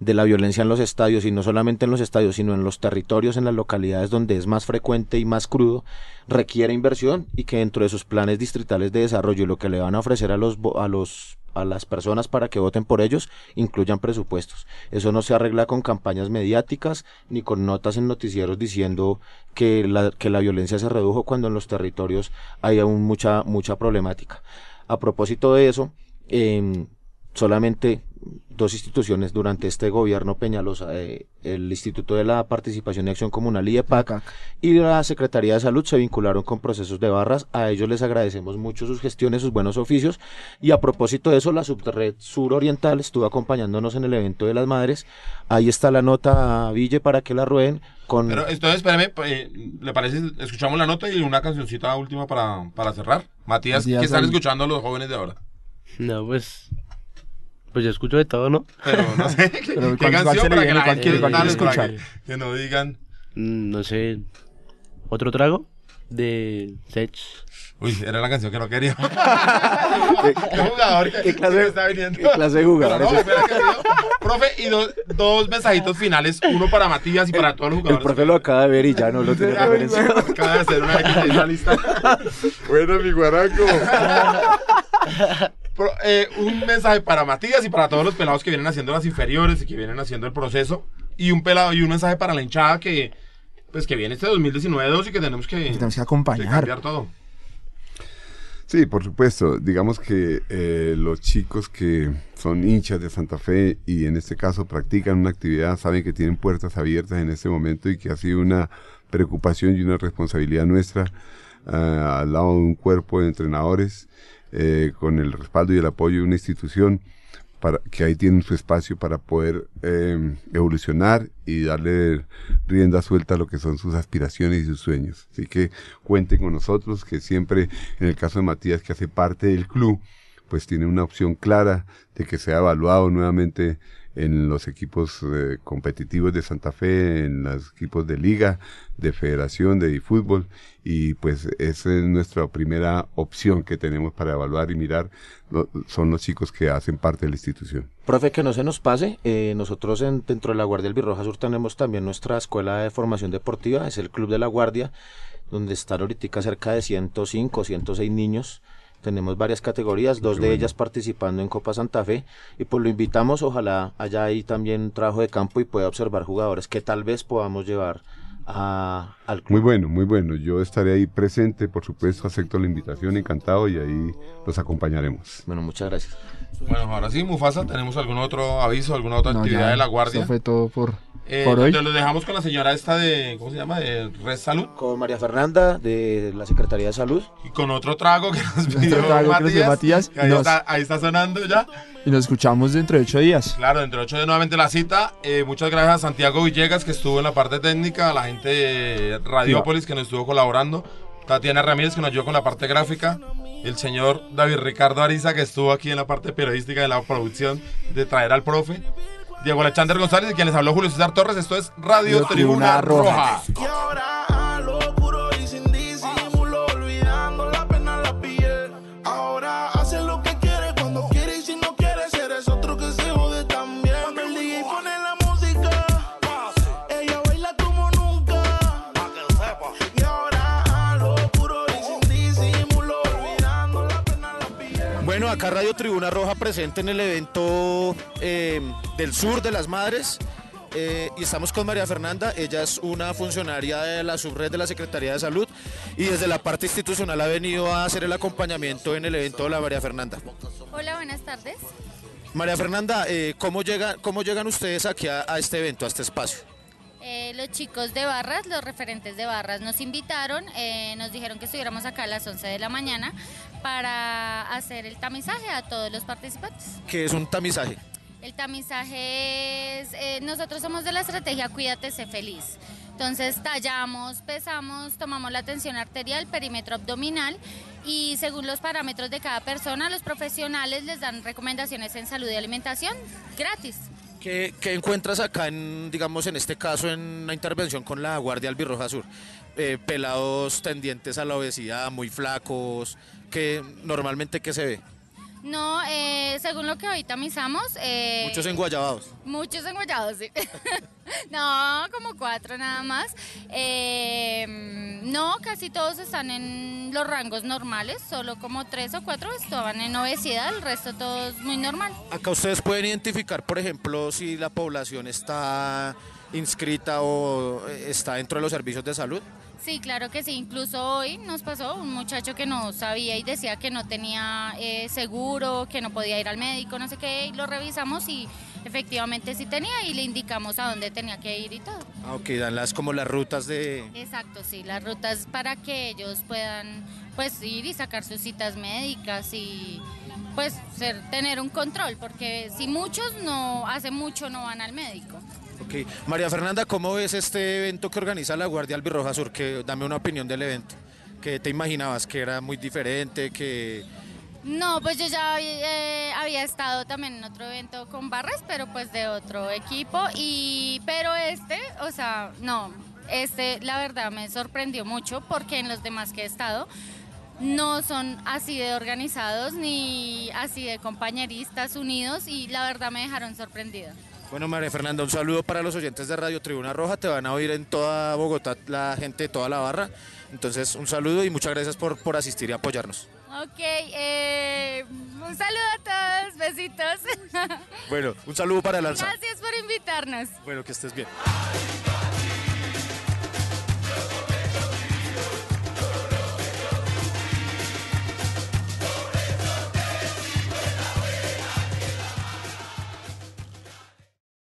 de la violencia en los estadios, y no solamente en los estadios, sino en los territorios, en las localidades donde es más frecuente y más crudo, requiere inversión y que dentro de sus planes distritales de desarrollo lo que le van a ofrecer a los, a los a las personas para que voten por ellos incluyan presupuestos. Eso no se arregla con campañas mediáticas ni con notas en noticieros diciendo que la, que la violencia se redujo cuando en los territorios hay aún mucha, mucha problemática. A propósito de eso, em, solamente dos instituciones durante este gobierno Peñalosa, eh, el Instituto de la Participación y Acción Comunal IEPAC y la Secretaría de Salud se vincularon con procesos de barras. A ellos les agradecemos mucho sus gestiones, sus buenos oficios. Y a propósito de eso, la Subred Suroriental estuvo acompañándonos en el evento de las madres. Ahí está la nota, Ville, para que la rueden. Con... Pero entonces, espérame, eh, ¿le parece? Escuchamos la nota y una cancioncita última para, para cerrar. Matías, Matías, ¿qué están escuchando los jóvenes de ahora? No, pues, pues yo escucho de todo, ¿no? Pero no sé, ¿qué, [laughs] Pero qué ¿cuál- cuál canción para que la ¿Cuál gente quiere- cuál quiere dale, para escuchar? que, que no digan... Mm, No sé, otro trago de Sech. Uy, era la canción que no quería. [laughs] ¿Qué jugador? que- qué clase- está viniendo? qué clase de jugador Pero no, es. Profe, y dos, dos mensajitos finales, uno para Matías y para todos los El jugadores. profe lo acaba de ver y ya no lo tiene [laughs] referencia. Acaba de hacer una lista. Bueno, mi guarango. Eh, un mensaje para Matías y para todos los pelados que vienen haciendo las inferiores y que vienen haciendo el proceso. Y un pelado y un mensaje para la hinchada que pues que viene este 2019 y que tenemos que, Tenemos que que acompañar. cambiar todo. Sí, por supuesto. Digamos que eh, los chicos que son hinchas de Santa Fe y en este caso practican una actividad saben que tienen puertas abiertas en este momento y que ha sido una preocupación y una responsabilidad nuestra ah, al lado de un cuerpo de entrenadores eh, con el respaldo y el apoyo de una institución para que ahí tienen su espacio para poder eh, evolucionar y darle rienda suelta a lo que son sus aspiraciones y sus sueños. Así que cuenten con nosotros, que siempre, en el caso de Matías, que hace parte del club, pues tiene una opción clara de que sea evaluado nuevamente en los equipos eh, competitivos de Santa Fe, en los equipos de liga, de federación, de fútbol, y pues esa es nuestra primera opción que tenemos para evaluar y mirar, son los chicos que hacen parte de la institución. Profe, que no se nos pase, eh, nosotros en, dentro de la Guardia del Birroja Sur tenemos también nuestra escuela de formación deportiva, es el Club de la Guardia, donde están ahorita cerca de 105, 106 niños. Tenemos varias categorías, dos de ellas participando en Copa Santa Fe, y pues lo invitamos, ojalá haya ahí también trabajo de campo y pueda observar jugadores que tal vez podamos llevar a- al club. Muy bueno, muy bueno. Yo estaré ahí presente, por supuesto, acepto la invitación, encantado, y ahí los acompañaremos. Bueno, muchas gracias. Bueno, ahora sí, Mufasa, ¿tenemos algún otro aviso, alguna otra No, actividad ya, de la guardia? Eso fue todo por, Eh, por hoy. Te lo dejamos con la señora esta de, ¿cómo se llama? De Red Salud. Con María Fernanda de la Secretaría de Salud. Y con otro trago que nos pidió dio Matías, que ahí, nos- está, ahí está sonando ya. Y nos escuchamos dentro de ocho días. Claro, dentro de ocho días nuevamente la cita. Eh, muchas gracias a Santiago Villegas que estuvo en la parte técnica, a la gente de Radiópolis que nos estuvo colaborando, Tatiana Ramírez que nos ayudó con la parte gráfica, el señor David Ricardo Ariza que estuvo aquí en la parte periodística de la producción de traer al profe, Diego Alexander González y quien les habló Julio César Torres. Esto es Radio, Radio Tribuna, Tribuna Roja. Roja. Acá Radio Tribuna Roja presente en el evento eh, del sur de las madres. eh, y estamos con María Fernanda, ella es una funcionaria de la subred de la Secretaría de Salud y desde la parte institucional ha venido a hacer el acompañamiento en el evento de la María Fernanda. Hola, buenas tardes. María Fernanda, eh, ¿cómo, llega, ¿cómo llegan ustedes aquí a, a este evento, a este espacio? Eh, los chicos de Barras, los referentes de Barras, nos invitaron, eh, nos dijeron que estuviéramos acá a las 11 de la mañana para hacer el tamizaje a todos los participantes. Que es un tamizaje. El tamizaje es, eh, nosotros somos de la estrategia Cuídate, sé feliz. Entonces tallamos, pesamos, tomamos la tensión arterial, perímetro abdominal y según los parámetros de cada persona, los profesionales les dan recomendaciones en salud y alimentación gratis. ¿Qué, encuentras acá, en, digamos, en este caso, en la intervención con la Guardia Albirroja Sur? Eh, pelados tendientes a la obesidad, muy flacos, que normalmente ¿qué se ve? No, eh, según lo que hoy tamizamos... eh, Muchos enguayabados. Muchos enguayados, sí. [laughs] no, como cuatro nada más. Eh, no, casi todos están en los rangos normales, solo como tres o cuatro estaban en obesidad, el resto todos muy normal. Acá ustedes pueden identificar, por ejemplo, si la población está inscrita o eh, está dentro de los servicios de salud. Sí, claro que sí. Incluso hoy nos pasó un muchacho que no sabía y decía que no tenía eh, seguro, que no podía ir al médico, no sé qué, y lo revisamos y efectivamente sí tenía y le indicamos a dónde tenía que ir y todo. Ah, ok, dan las como las rutas de... Exacto, sí, las rutas para que ellos puedan pues ir y sacar sus citas médicas y pues ser, tener un control, porque si muchos no, hace mucho no van al médico. María Fernanda, ¿cómo ves este evento que organiza la Guardia Albirroja Sur? Que dame una opinión del evento. ¿Que te imaginabas que era muy diferente, que No, pues yo ya eh, había estado también en otro evento con Barras, pero pues de otro equipo. Y, pero este, o sea, no, este la verdad me sorprendió mucho porque en los demás que he estado no son así de organizados ni así de compañeristas unidos y la verdad me dejaron sorprendida. Bueno, María Fernanda, un saludo para los oyentes de Radio Tribuna Roja. Te van a oír en toda Bogotá la gente de toda la barra. Entonces, un saludo y muchas gracias por, por asistir y apoyarnos. Ok, eh, un saludo a todos, besitos. [laughs] Bueno, un saludo para el alza. Gracias por invitarnos. Bueno, que estés bien.